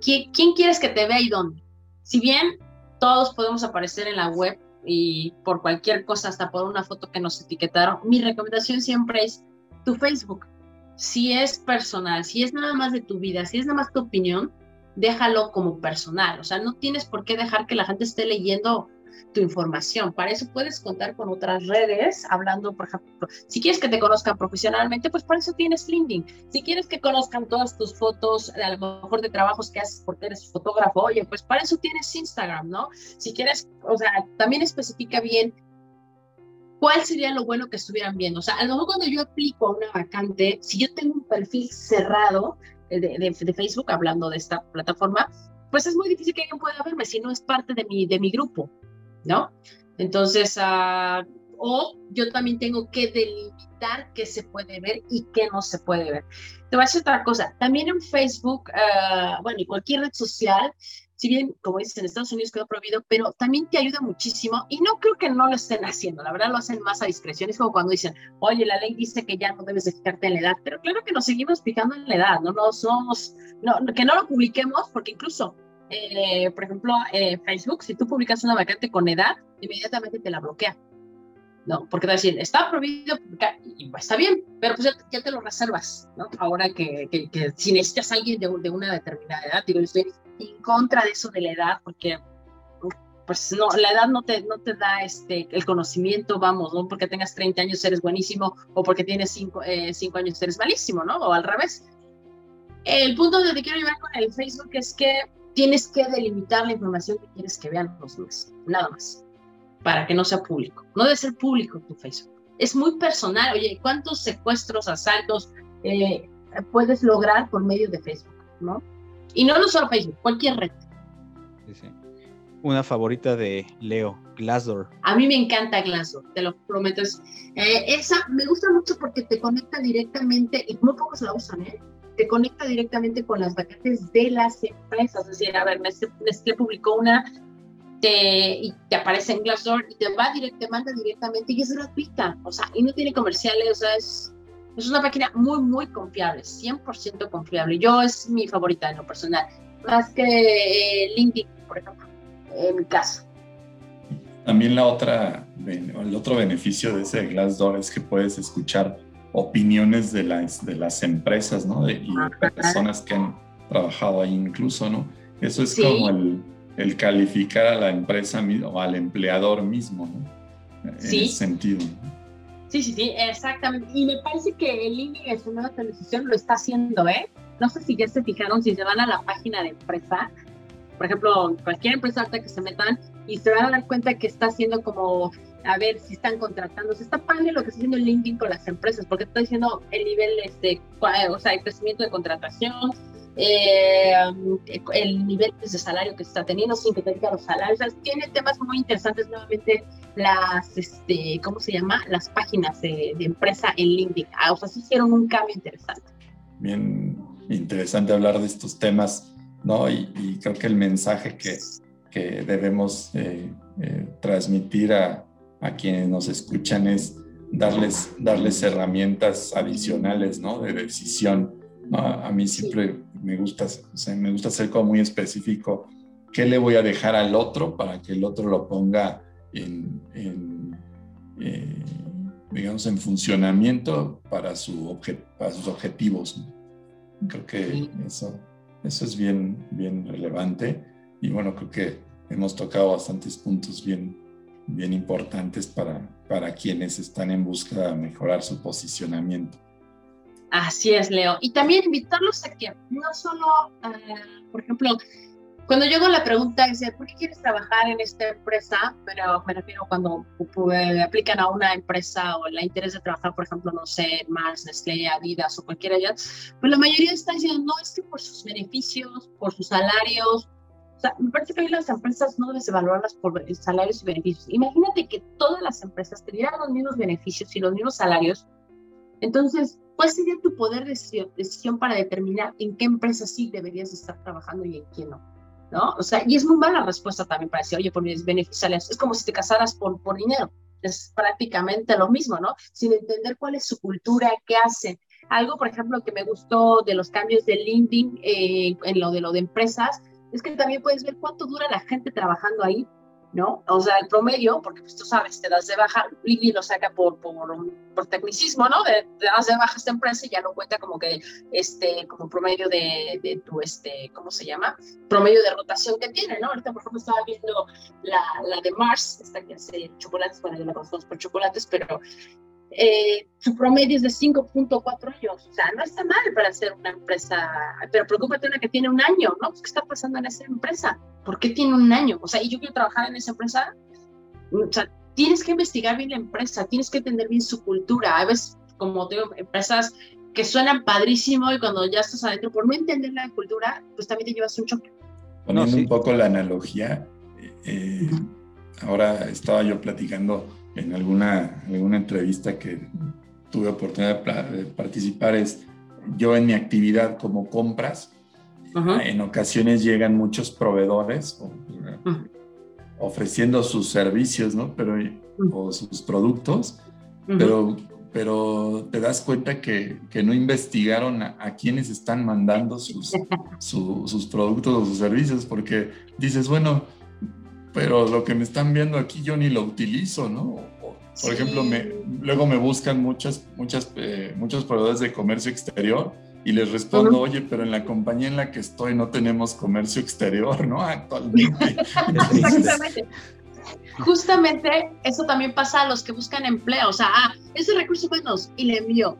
Speaker 3: ¿quién, quién quieres que te vea y dónde? Si bien todos podemos aparecer en la web, y por cualquier cosa, hasta por una foto que nos etiquetaron, mi recomendación siempre es tu Facebook. Si es personal, si es nada más de tu vida, si es nada más tu opinión, déjalo como personal. O sea, no tienes por qué dejar que la gente esté leyendo tu información. Para eso puedes contar con otras redes, hablando, por ejemplo, si quieres que te conozcan profesionalmente, pues para eso tienes LinkedIn. Si quieres que conozcan todas tus fotos, a lo mejor de trabajos que haces porque eres fotógrafo, oye, pues para eso tienes Instagram, ¿no? Si quieres, o sea, también especifica bien cuál sería lo bueno que estuvieran viendo. O sea, a lo mejor cuando yo aplico a una vacante, si yo tengo un perfil cerrado de, de, Facebook, hablando de esta plataforma, pues es muy difícil que alguien pueda verme si no es parte de mi, de mi grupo. ¿No? Entonces, uh, o yo también tengo que delimitar qué se puede ver y qué no se puede ver. Te voy a decir otra cosa, también en Facebook, uh, bueno, y cualquier red social, si bien, como dices, en Estados Unidos quedó prohibido, pero también te ayuda muchísimo y no creo que no lo estén haciendo, la verdad lo hacen más a discreción, es como cuando dicen, oye, la ley dice que ya no debes de fijarte en la edad, pero claro que nos seguimos fijando en la edad, no, no somos, que no lo publiquemos, porque incluso eh, por ejemplo, eh, Facebook, si tú publicas una vacante con edad, inmediatamente te la bloquea. No, porque te decir, está prohibido publicar, y pues, está bien, pero pues ya, te lo reservas, ¿no? Ahora que, que, si necesitas a alguien de, de, una determinada edad, digo, yo estoy en contra de eso de la edad, porque pues no, la edad no te, no te da este, el conocimiento, vamos, no porque tengas 30 años eres buenísimo o porque tienes 5 eh, años eres malísimo, ¿no? O al revés. El punto donde te quiero llevar con el Facebook es que tienes que delimitar la información que quieres que vean los demás, nada más, para que no sea público. No debe ser público tu Facebook. Es muy personal. Oye, ¿cuántos secuestros, asaltos eh, puedes lograr por medio de Facebook? ¿no? Y no, no solo Facebook, cualquier red.
Speaker 4: Una favorita de Leo, Glassdoor.
Speaker 3: A mí me encanta Glassdoor, te lo prometo. Eh, esa me gusta mucho porque te conecta directamente, y muy pocos la usan, ¿eh? Te conecta directamente con las vacantes de las empresas. Es decir, a ver, Nestlé, publicó una te, y te aparece en Glassdoor y te va directo, te manda directamente y es gratuita, o sea, y no tiene comerciales, o sea, es, es una página muy, muy confiable, 100% confiable. Yo es mi favorita en lo personal, más que eh, LinkedIn, por ejemplo, en mi caso.
Speaker 2: También la otra, el otro beneficio de ese Glassdoor es que puedes escuchar opiniones de las, de las empresas, ¿no? y de personas que han trabajado ahí incluso, ¿no? Eso es como el, el, calificar a la empresa o al empleador mismo, ¿no? En ese sentido.
Speaker 3: Sí, sí, sí, exactamente. Y me parece que el INE en su nueva televisión lo está haciendo, ¿eh? No sé si ya se fijaron, si se van a la página de empresa, por ejemplo, cualquier empresa alta que se metan y se van a dar cuenta que está haciendo como a ver si están contratando. Se está padre lo que está haciendo el LinkedIn con las empresas, porque está diciendo el nivel, este, o sea, el crecimiento de contratación, eh, el nivel de salario que se está teniendo, sin que te diga los salarios. tiene temas muy interesantes nuevamente las, este, ¿cómo se llama? Las páginas de, empresa en LinkedIn. Ah, o sea, sí hicieron un cambio interesante.
Speaker 2: Bien interesante hablar de estos temas, ¿no? Y, creo que el mensaje que, que debemos eh, eh, transmitir a, a quienes nos escuchan es darles, darles herramientas adicionales, ¿no? De decisión. A, mí siempre me gusta, me gusta ser como muy específico. ¿Qué le voy a dejar al otro para que el otro lo ponga en, eh, digamos, en funcionamiento para, su para sus objetivos? Creo que eso, eso es bien, bien relevante. Y bueno, creo que hemos tocado bastantes puntos bien, bien importantes para, para quienes están en busca de mejorar su posicionamiento.
Speaker 3: Así es, Leo. Y también invitarlos a que no solo, eh, por ejemplo, cuando llego la pregunta es, ¿por qué quieres trabajar en esta empresa? Pero me refiero cuando aplican a una empresa o la interés de trabajar, por ejemplo, no sé, Mars, Nestlé, Adidas o cualquiera de ellas, pues la mayoría está diciendo, no, es que por sus beneficios, por sus salarios, sea, me parece que hoy las empresas no debes evaluarlas por salarios y beneficios. Imagínate que todas las empresas tuvieran los mismos beneficios y los mismos salarios. Entonces, ¿cuál sería tu poder de decisión para determinar en qué empresa sí deberías estar trabajando y en quién no? ¿no? O sea, y es muy mala respuesta también para decir, oye, por mis beneficios, es como si te casaras por, por dinero, es prácticamente lo mismo, ¿no? Sin entender cuál es su cultura, qué hacen. Algo, por ejemplo, que me gustó de los cambios de LinkedIn eh, en lo de lo de empresas, es que también puedes ver cuánto dura la gente trabajando ahí ¿no? O sea, el promedio, porque pues tú sabes, te das de baja, Lili lo saca por, por, por tecnicismo, ¿no? De, te das de baja esta empresa y ya lo cuenta como que, este, como promedio de, de, tu, este, ¿cómo se llama? Promedio de rotación que tiene, ¿no? Ahorita, por ejemplo, estaba viendo la, la de Mars, esta que hace chocolates, bueno, yo la conozco por chocolates, pero eh, su promedio es de 5.4 años. O sea, no está mal para ser una empresa, pero preocúpate una que tiene un año, ¿no? ¿Qué está pasando en esa empresa? ¿Por qué tiene un año? O sea, y yo quiero trabajar en esa empresa. O sea, tienes que investigar bien la empresa, tienes que entender bien su cultura. A veces, como digo, empresas que suenan padrísimo y cuando ya estás adentro, por no entender la cultura, pues también te llevas un choque.
Speaker 2: Poniendo un poco la analogía, eh, ahora estaba yo platicando en alguna, alguna entrevista que tuve oportunidad de participar es, yo en mi actividad como compras, en ocasiones llegan muchos proveedores ofreciendo sus servicios, ¿no? Pero, o sus productos, pero, pero te das cuenta que, que no investigaron a, a, quienes están mandando sus, sus productos o sus servicios, porque dices, bueno, pero lo que me están viendo aquí yo ni lo utilizo, ¿no? Por ejemplo, me, luego me buscan muchas, muchas, eh, muchos proveedores de comercio exterior y les respondo, oye, pero en la compañía en la que estoy no tenemos comercio exterior, ¿no? Actualmente.
Speaker 3: Exactamente. Justamente eso también pasa a los que buscan empleo, o sea, ah, ese recurso humanos y le envío.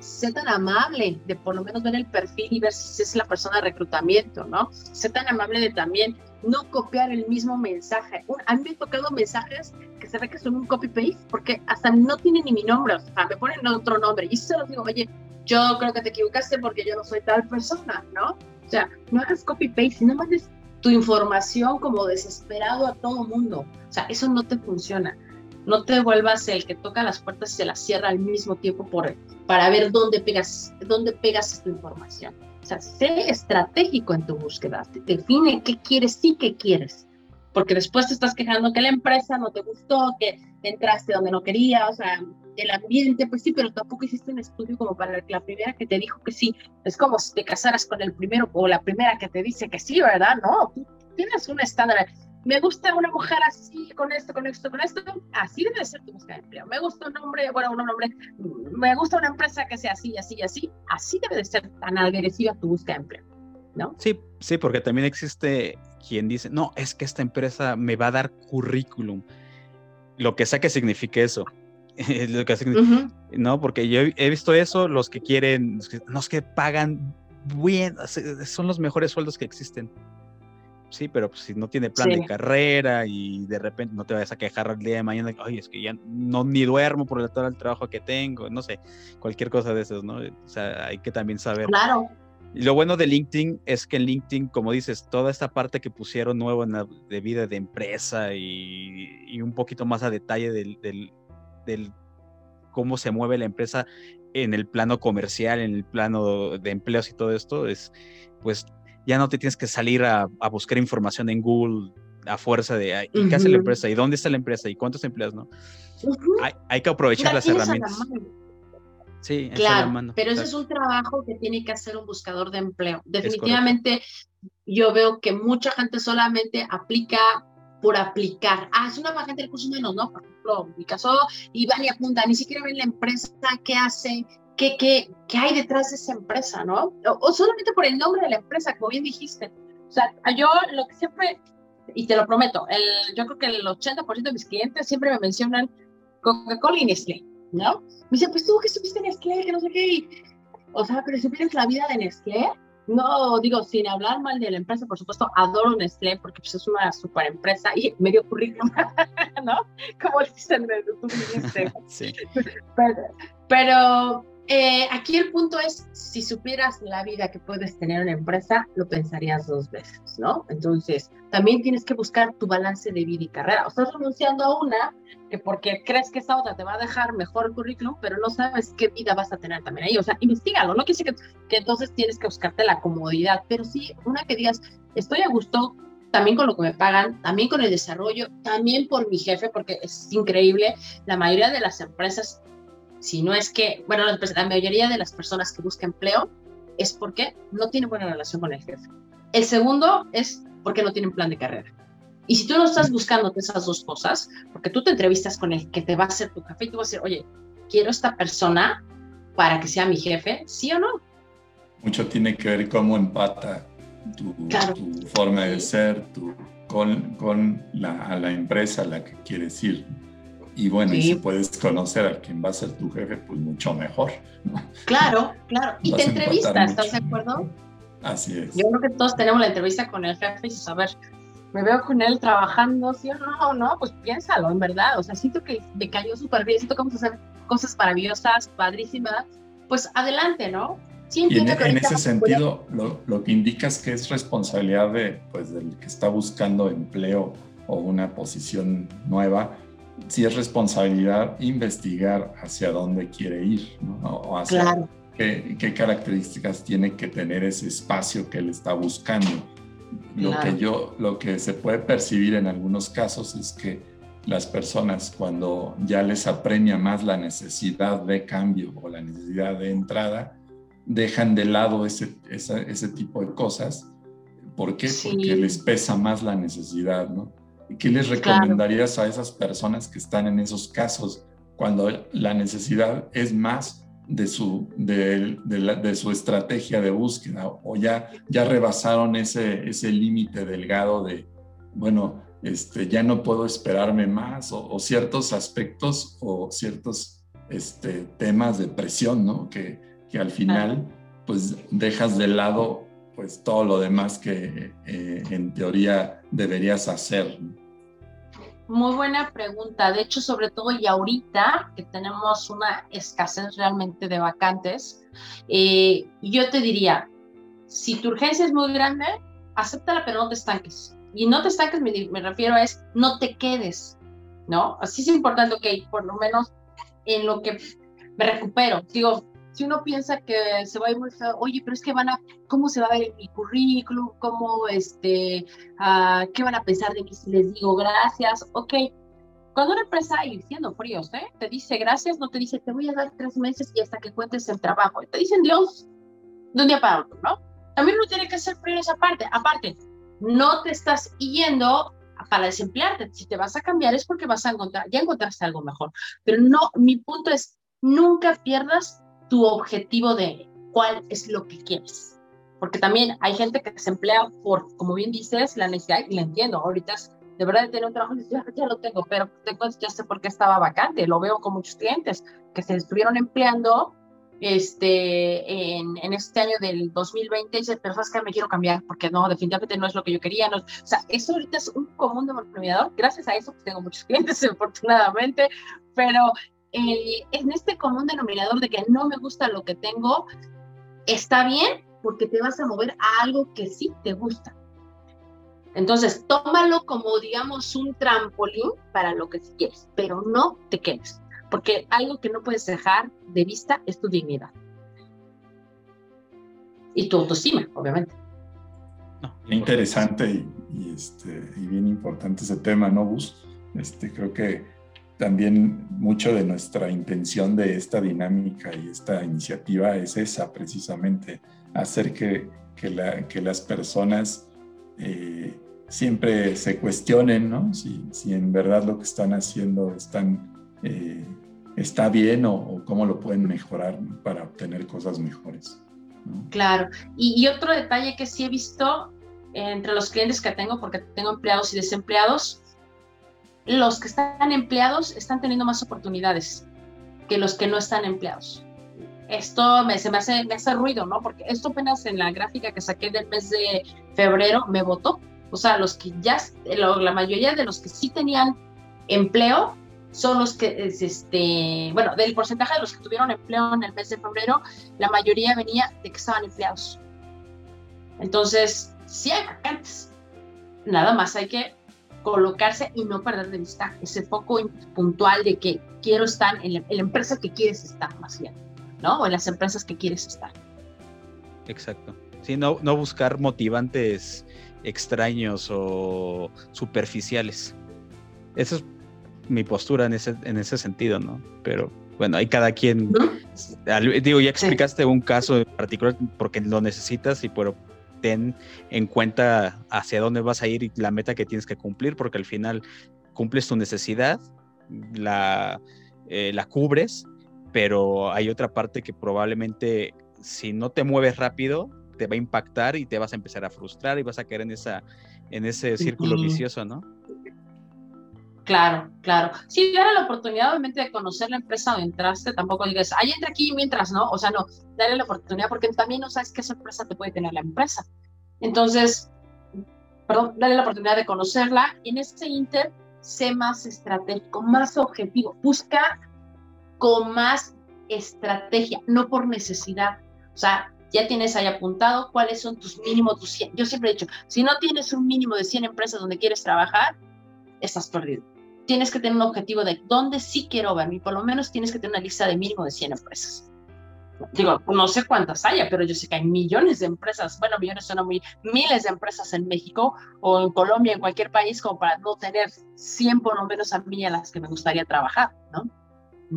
Speaker 3: Sé tan amable de por lo menos ver el perfil y ver si es la persona de reclutamiento, ¿no? Sé tan amable de también no copiar el mismo mensaje. A mí me han tocado mensajes que se ve que son un copy-paste porque hasta no tienen ni mi nombre, o sea, me ponen otro nombre. Y se los digo, oye, yo creo que te equivocaste porque yo no soy tal persona, ¿no? O sea, no hagas copy-paste, no mandes tu información como desesperado a todo mundo. O sea, eso no te funciona. No te vuelvas el que toca las puertas y se las cierra al mismo tiempo por, para ver dónde pegas, dónde pegas tu información. O sea, sé estratégico en tu búsqueda, define qué quieres y qué quieres. Porque después te estás quejando que la empresa no te gustó, que entraste donde no querías, o sea, el ambiente, pues sí, pero tampoco hiciste un estudio como para la primera que te dijo que sí. Es como si te casaras con el primero o la primera que te dice que sí, ¿verdad? No, tú tienes un estándar me gusta una mujer así, con esto, con esto, con esto, así debe ser tu búsqueda de empleo. Me gusta un hombre, bueno, un hombre, me gusta una empresa que sea así, así, así, así debe de ser tan agresiva tu búsqueda de empleo, ¿no?
Speaker 4: Sí, sí, porque también existe quien dice, no, es que esta empresa me va a dar currículum, lo que sea que signifique eso. lo que significa, No, porque yo he visto eso, los que quieren, los que pagan bien, son los mejores sueldos que existen sí, pero pues, si no tiene plan de carrera y de repente no te vayas a quejar el día de mañana, oye, es que ya no ni duermo por el, todo el trabajo que tengo, no sé, cualquier cosa de esas, ¿no? O sea, hay que también saber.
Speaker 3: Claro.
Speaker 4: Y lo bueno de LinkedIn es que en LinkedIn, como dices, toda esta parte que pusieron nuevo en la, de vida de empresa y, y, un poquito más a detalle del, del, del cómo se mueve la empresa en el plano comercial, en el plano de empleos y todo esto, es pues ya no te tienes que salir a, buscar información en Google a fuerza de ¿y qué hace la empresa? ¿Y dónde está la empresa? ¿Y cuántos empleos? ¿no? hay, que aprovechar las herramientas.
Speaker 3: Sí, claro, pero ese es un trabajo que tiene que hacer un buscador de empleo. Definitivamente yo veo que mucha gente solamente aplica por aplicar. Ah, es una gente de recursos humanos, ¿no? Por ejemplo, mi caso, y van y apuntan, ni siquiera ven la empresa, qué hace, qué, qué, qué hay detrás de esa empresa, ¿no? O, solamente por el nombre de la empresa, como bien dijiste. O sea, yo lo que siempre, y te lo prometo, el, yo creo que el 80% de mis clientes siempre me mencionan Coca-Cola y Nestlé, ¿no? Me dicen, pues tú que estuviste en Nestlé, que no sé qué. o sea, pero si vienes la vida de Nestlé, no digo, sin hablar mal de la empresa, por supuesto, adoro Nestlé porque pues, es una super empresa y medio currículum, ¿no? Como dicen, tú dijiste. sí. Pero, pero eh, aquí el punto es, si supieras la vida que puedes tener en una empresa, lo pensarías dos veces, ¿no? Entonces, también tienes que buscar tu balance de vida y carrera. O estás renunciando a una que porque crees que esa otra te va a dejar mejor currículum, pero no sabes qué vida vas a tener también ahí. O sea, investigalo. No quiere decir que, que entonces tienes que buscarte la comodidad, pero sí una que digas, estoy a gusto, también con lo que me pagan, también con el desarrollo, también por mi jefe, porque es increíble. La mayoría de las empresas si no es que, bueno, la mayoría de las personas que buscan empleo es porque no tienen buena relación con el jefe. El segundo es porque no tienen plan de carrera. Y si tú no estás buscando esas dos cosas, porque tú te entrevistas con el que te va a ser tu jefe y tú vas a decir, oye, quiero esta persona para que sea mi jefe, ¿sí o no?
Speaker 2: Mucho tiene que ver cómo empata tu, forma de ser tu, con, con la, a la empresa a la que quieres ir. Y bueno, y si puedes conocer a quien va a ser tu jefe, pues mucho mejor.
Speaker 3: Claro, claro. Y te entrevistas, ¿estás de acuerdo?
Speaker 2: Así es.
Speaker 3: Yo creo que todos tenemos la entrevista con el jefe y saber, me veo con él trabajando, ¿sí o no? No, pues piénsalo, en verdad. O sea, siento que me cayó súper bien, siento que vamos a hacer cosas maravillosas, padrísimas. Pues adelante, ¿no?
Speaker 2: Sí, y en, en ese sentido, lo, lo, que indica es que es responsabilidad de, pues, del que está buscando empleo o una posición nueva, si es responsabilidad investigar hacia dónde quiere ir, ¿no? O hacia qué, qué, características tiene que tener ese espacio que él está buscando. Lo que yo, lo que se puede percibir en algunos casos es que las personas cuando ya les apremia más la necesidad de cambio o la necesidad de entrada, dejan de lado ese, ese tipo de cosas. ¿Por qué? Porque les pesa más la necesidad, ¿no? ¿Qué les recomendarías a esas personas que están en esos casos cuando la necesidad es más de su, de, de, su estrategia de búsqueda o ya, ya rebasaron ese, ese límite delgado de, bueno, este, ya no puedo esperarme más o, ciertos aspectos o ciertos este, temas de presión, ¿no? Que, que al final pues dejas de lado pues todo lo demás que eh, en teoría deberías hacer.
Speaker 3: Muy buena pregunta. De hecho, sobre todo y ahorita que tenemos una escasez realmente de vacantes, eh, yo te diría, si tu urgencia es muy grande, acéptala, pero no te estanques. Y no te estanques, me, refiero a es, no te quedes, ¿no? Así es importante, ok, por lo menos en lo que me recupero. Digo, si uno piensa que se va a ir muy oye, pero es que van a, ¿cómo se va a ver en mi currículum? ¿Cómo, este, uh, qué van a pensar de mí si les digo gracias? Ok, cuando una empresa, y siendo fríos, ¿eh? te dice gracias, no te dice te voy a dar tres meses y hasta que cuentes el trabajo. Te dicen Dios de un día para otro, ¿no? También uno tiene que ser frío esa parte. Aparte, no te estás yendo para desemplearte. Si te vas a cambiar es porque vas a encontrar, ya encontraste algo mejor. Pero no, mi punto es, nunca pierdas tu objetivo de cuál es lo que quieres. Porque también hay gente que se emplea por, como bien dices, la necesidad, y la entiendo, ahorita es de verdad tener un trabajo, ya, ya lo tengo, pero tengo, ya sé por qué estaba vacante, lo veo con muchos clientes que se estuvieron empleando este, en, en, este año del 2020 y dice, pero sabes que me quiero cambiar porque no, definitivamente no es lo que yo quería. No, o sea, eso ahorita es un común denominador. Gracias a eso pues, tengo muchos clientes, afortunadamente, pero eh, en este común denominador de que no me gusta lo que tengo, está bien porque te vas a mover a algo que sí te gusta. Entonces, tómalo como, digamos, un trampolín para lo que quieres, pero no te quedes, porque algo que no puedes dejar de vista es tu dignidad. Y tu autoestima, obviamente.
Speaker 2: interesante y, este, y bien importante ese tema, ¿no, Bus? Este, creo que también mucho de nuestra intención de esta dinámica y esta iniciativa es esa, precisamente, hacer que, que, la, que las personas eh, siempre se cuestionen, ¿no? Si, si, en verdad lo que están haciendo están, eh, está bien o, cómo lo pueden mejorar para obtener cosas mejores.
Speaker 3: Claro. Y, y otro detalle que sí he visto entre los clientes que tengo, porque tengo empleados y desempleados, los que están empleados están teniendo más oportunidades que los que no están empleados. esto me, se me hace, ruido, ¿no? Porque esto apenas en la gráfica que saqué del mes de febrero me votó. O sea, los que ya, la mayoría de los que sí tenían empleo son los que, este, bueno, del porcentaje de los que tuvieron empleo en el mes de febrero, la mayoría venía de que estaban empleados. Entonces, sí hay vacantes. Nada más hay que colocarse y no perder de vista ese foco puntual de que quiero estar en la, empresa que quieres estar, más bien, ¿no? O en las empresas que quieres estar.
Speaker 4: Exacto. Sí, no, no buscar motivantes extraños o superficiales. Eso es mi postura en ese, en ese sentido, ¿no? Pero bueno, hay cada quien. Digo, ya explicaste un caso en particular porque lo necesitas y pero ten en cuenta hacia dónde vas a ir y la meta que tienes que cumplir, porque al final cumples tu necesidad, la, eh, la cubres, pero hay otra parte que probablemente si no te mueves rápido, te va a impactar y te vas a empezar a frustrar y vas a caer en, esa, en ese círculo vicioso, ¿no?
Speaker 3: Claro, claro. Sí, darle la oportunidad, obviamente, de conocer la empresa donde entraste, tampoco digas, ahí entra aquí mientras, ¿no? O sea, no, dale la oportunidad porque también no sabes qué sorpresa te puede tener la empresa. Entonces, perdón, dale la oportunidad de conocerla y en ese inter, sé más estratégico, más objetivo, busca con más estrategia, no por necesidad. O sea, ya tienes ahí apuntado cuáles son tus mínimos, tus 100. Yo siempre he dicho, si no tienes un mínimo de 100 empresas donde quieres trabajar, estás perdido tienes que tener un objetivo de dónde sí quiero verme y por lo menos tienes que tener una lista de mínimo de 100 empresas. Digo, no sé cuántas haya, pero yo sé que hay millones de empresas, bueno, millones son muy, miles de empresas en México o en Colombia, en cualquier país, como para no tener 100 por lo menos a mí a las que me gustaría trabajar, ¿no?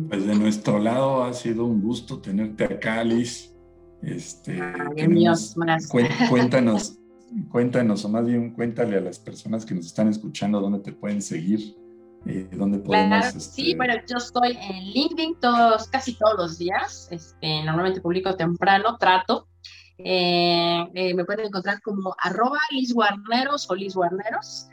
Speaker 2: Pues de nuestro lado ha sido un gusto tenerte acá, Liz. Este, cuéntanos, cuéntanos, o más bien cuéntale a las personas que nos están escuchando dónde te pueden seguir donde podemos...
Speaker 3: Sí, este, bueno, yo estoy en LinkedIn todos, casi todos los días. Este, normalmente publico temprano, trato. Eh, eh, me pueden encontrar como arroba Liz Guarneros o Liz Guarneros.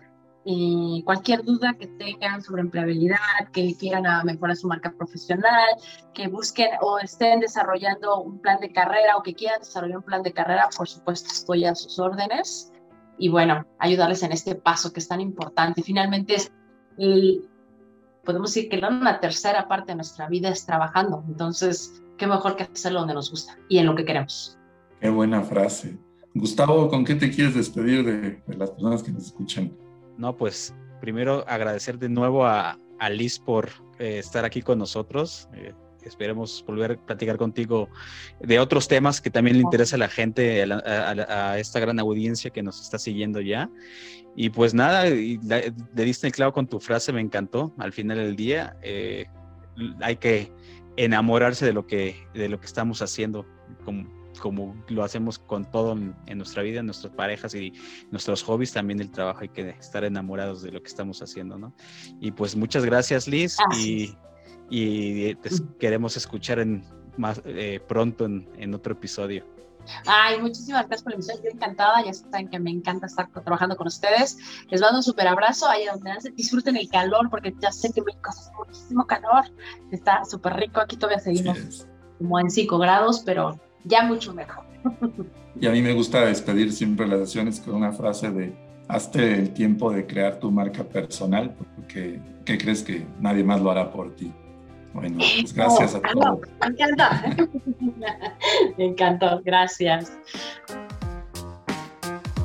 Speaker 3: Y cualquier duda que tengan sobre empleabilidad, que quieran mejorar su marca profesional, que busquen o estén desarrollando un plan de carrera o que quieran desarrollar un plan de carrera, por supuesto estoy a sus órdenes. Y bueno, ayudarles en este paso que es tan importante. Finalmente es y podemos decir que la tercera parte de nuestra vida es trabajando. Entonces, qué mejor que hacerlo donde nos gusta y en lo que queremos.
Speaker 2: Qué buena frase. Gustavo, ¿con qué te quieres despedir de, las personas que nos escuchan?
Speaker 4: No, pues primero agradecer de nuevo a, a Liz por eh, estar aquí con nosotros. Eh, esperemos volver a platicar contigo de otros temas que también le interesa a la gente, a, esta gran audiencia que nos está siguiendo ya. Y pues nada, le diste el clavo con tu frase, me encantó. Al final del día, eh, hay que enamorarse de lo que, de lo que estamos haciendo, como, como lo hacemos con todo en, nuestra vida, en nuestras parejas y nuestros hobbies, también el trabajo, hay que estar enamorados de lo que estamos haciendo, ¿no? Y pues muchas gracias, Liz, y y te queremos escuchar en más eh, pronto en, otro episodio.
Speaker 3: Ay, muchísimas gracias por la invitación. Yo encantada, ya saben que me encanta estar trabajando con ustedes. Les mando un súper abrazo. Ahí donde disfruten el calor, porque ya sé que México hace muchísimo calor. Está súper rico. Aquí todavía seguimos como en 5 grados, pero ya mucho mejor.
Speaker 2: Y a mí me gusta despedir siempre las sesiones con una frase de hazte el tiempo de crear tu marca personal, porque ¿qué crees que nadie más lo hará por ti? Bueno, pues gracias a todos. Me encantó.
Speaker 3: me encantó, gracias.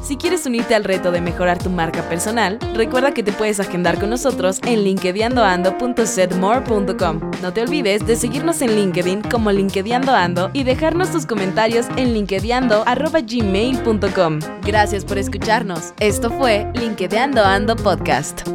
Speaker 1: Si quieres unirte al reto de mejorar tu marca personal, recuerda que te puedes agendar con nosotros en linkedinando.setmore.com. No te olvides de seguirnos en LinkedIn como LinkedInando y dejarnos tus comentarios en linkedinando.gmail.com. Gracias por escucharnos. Esto fue LinkedInando Ando Podcast.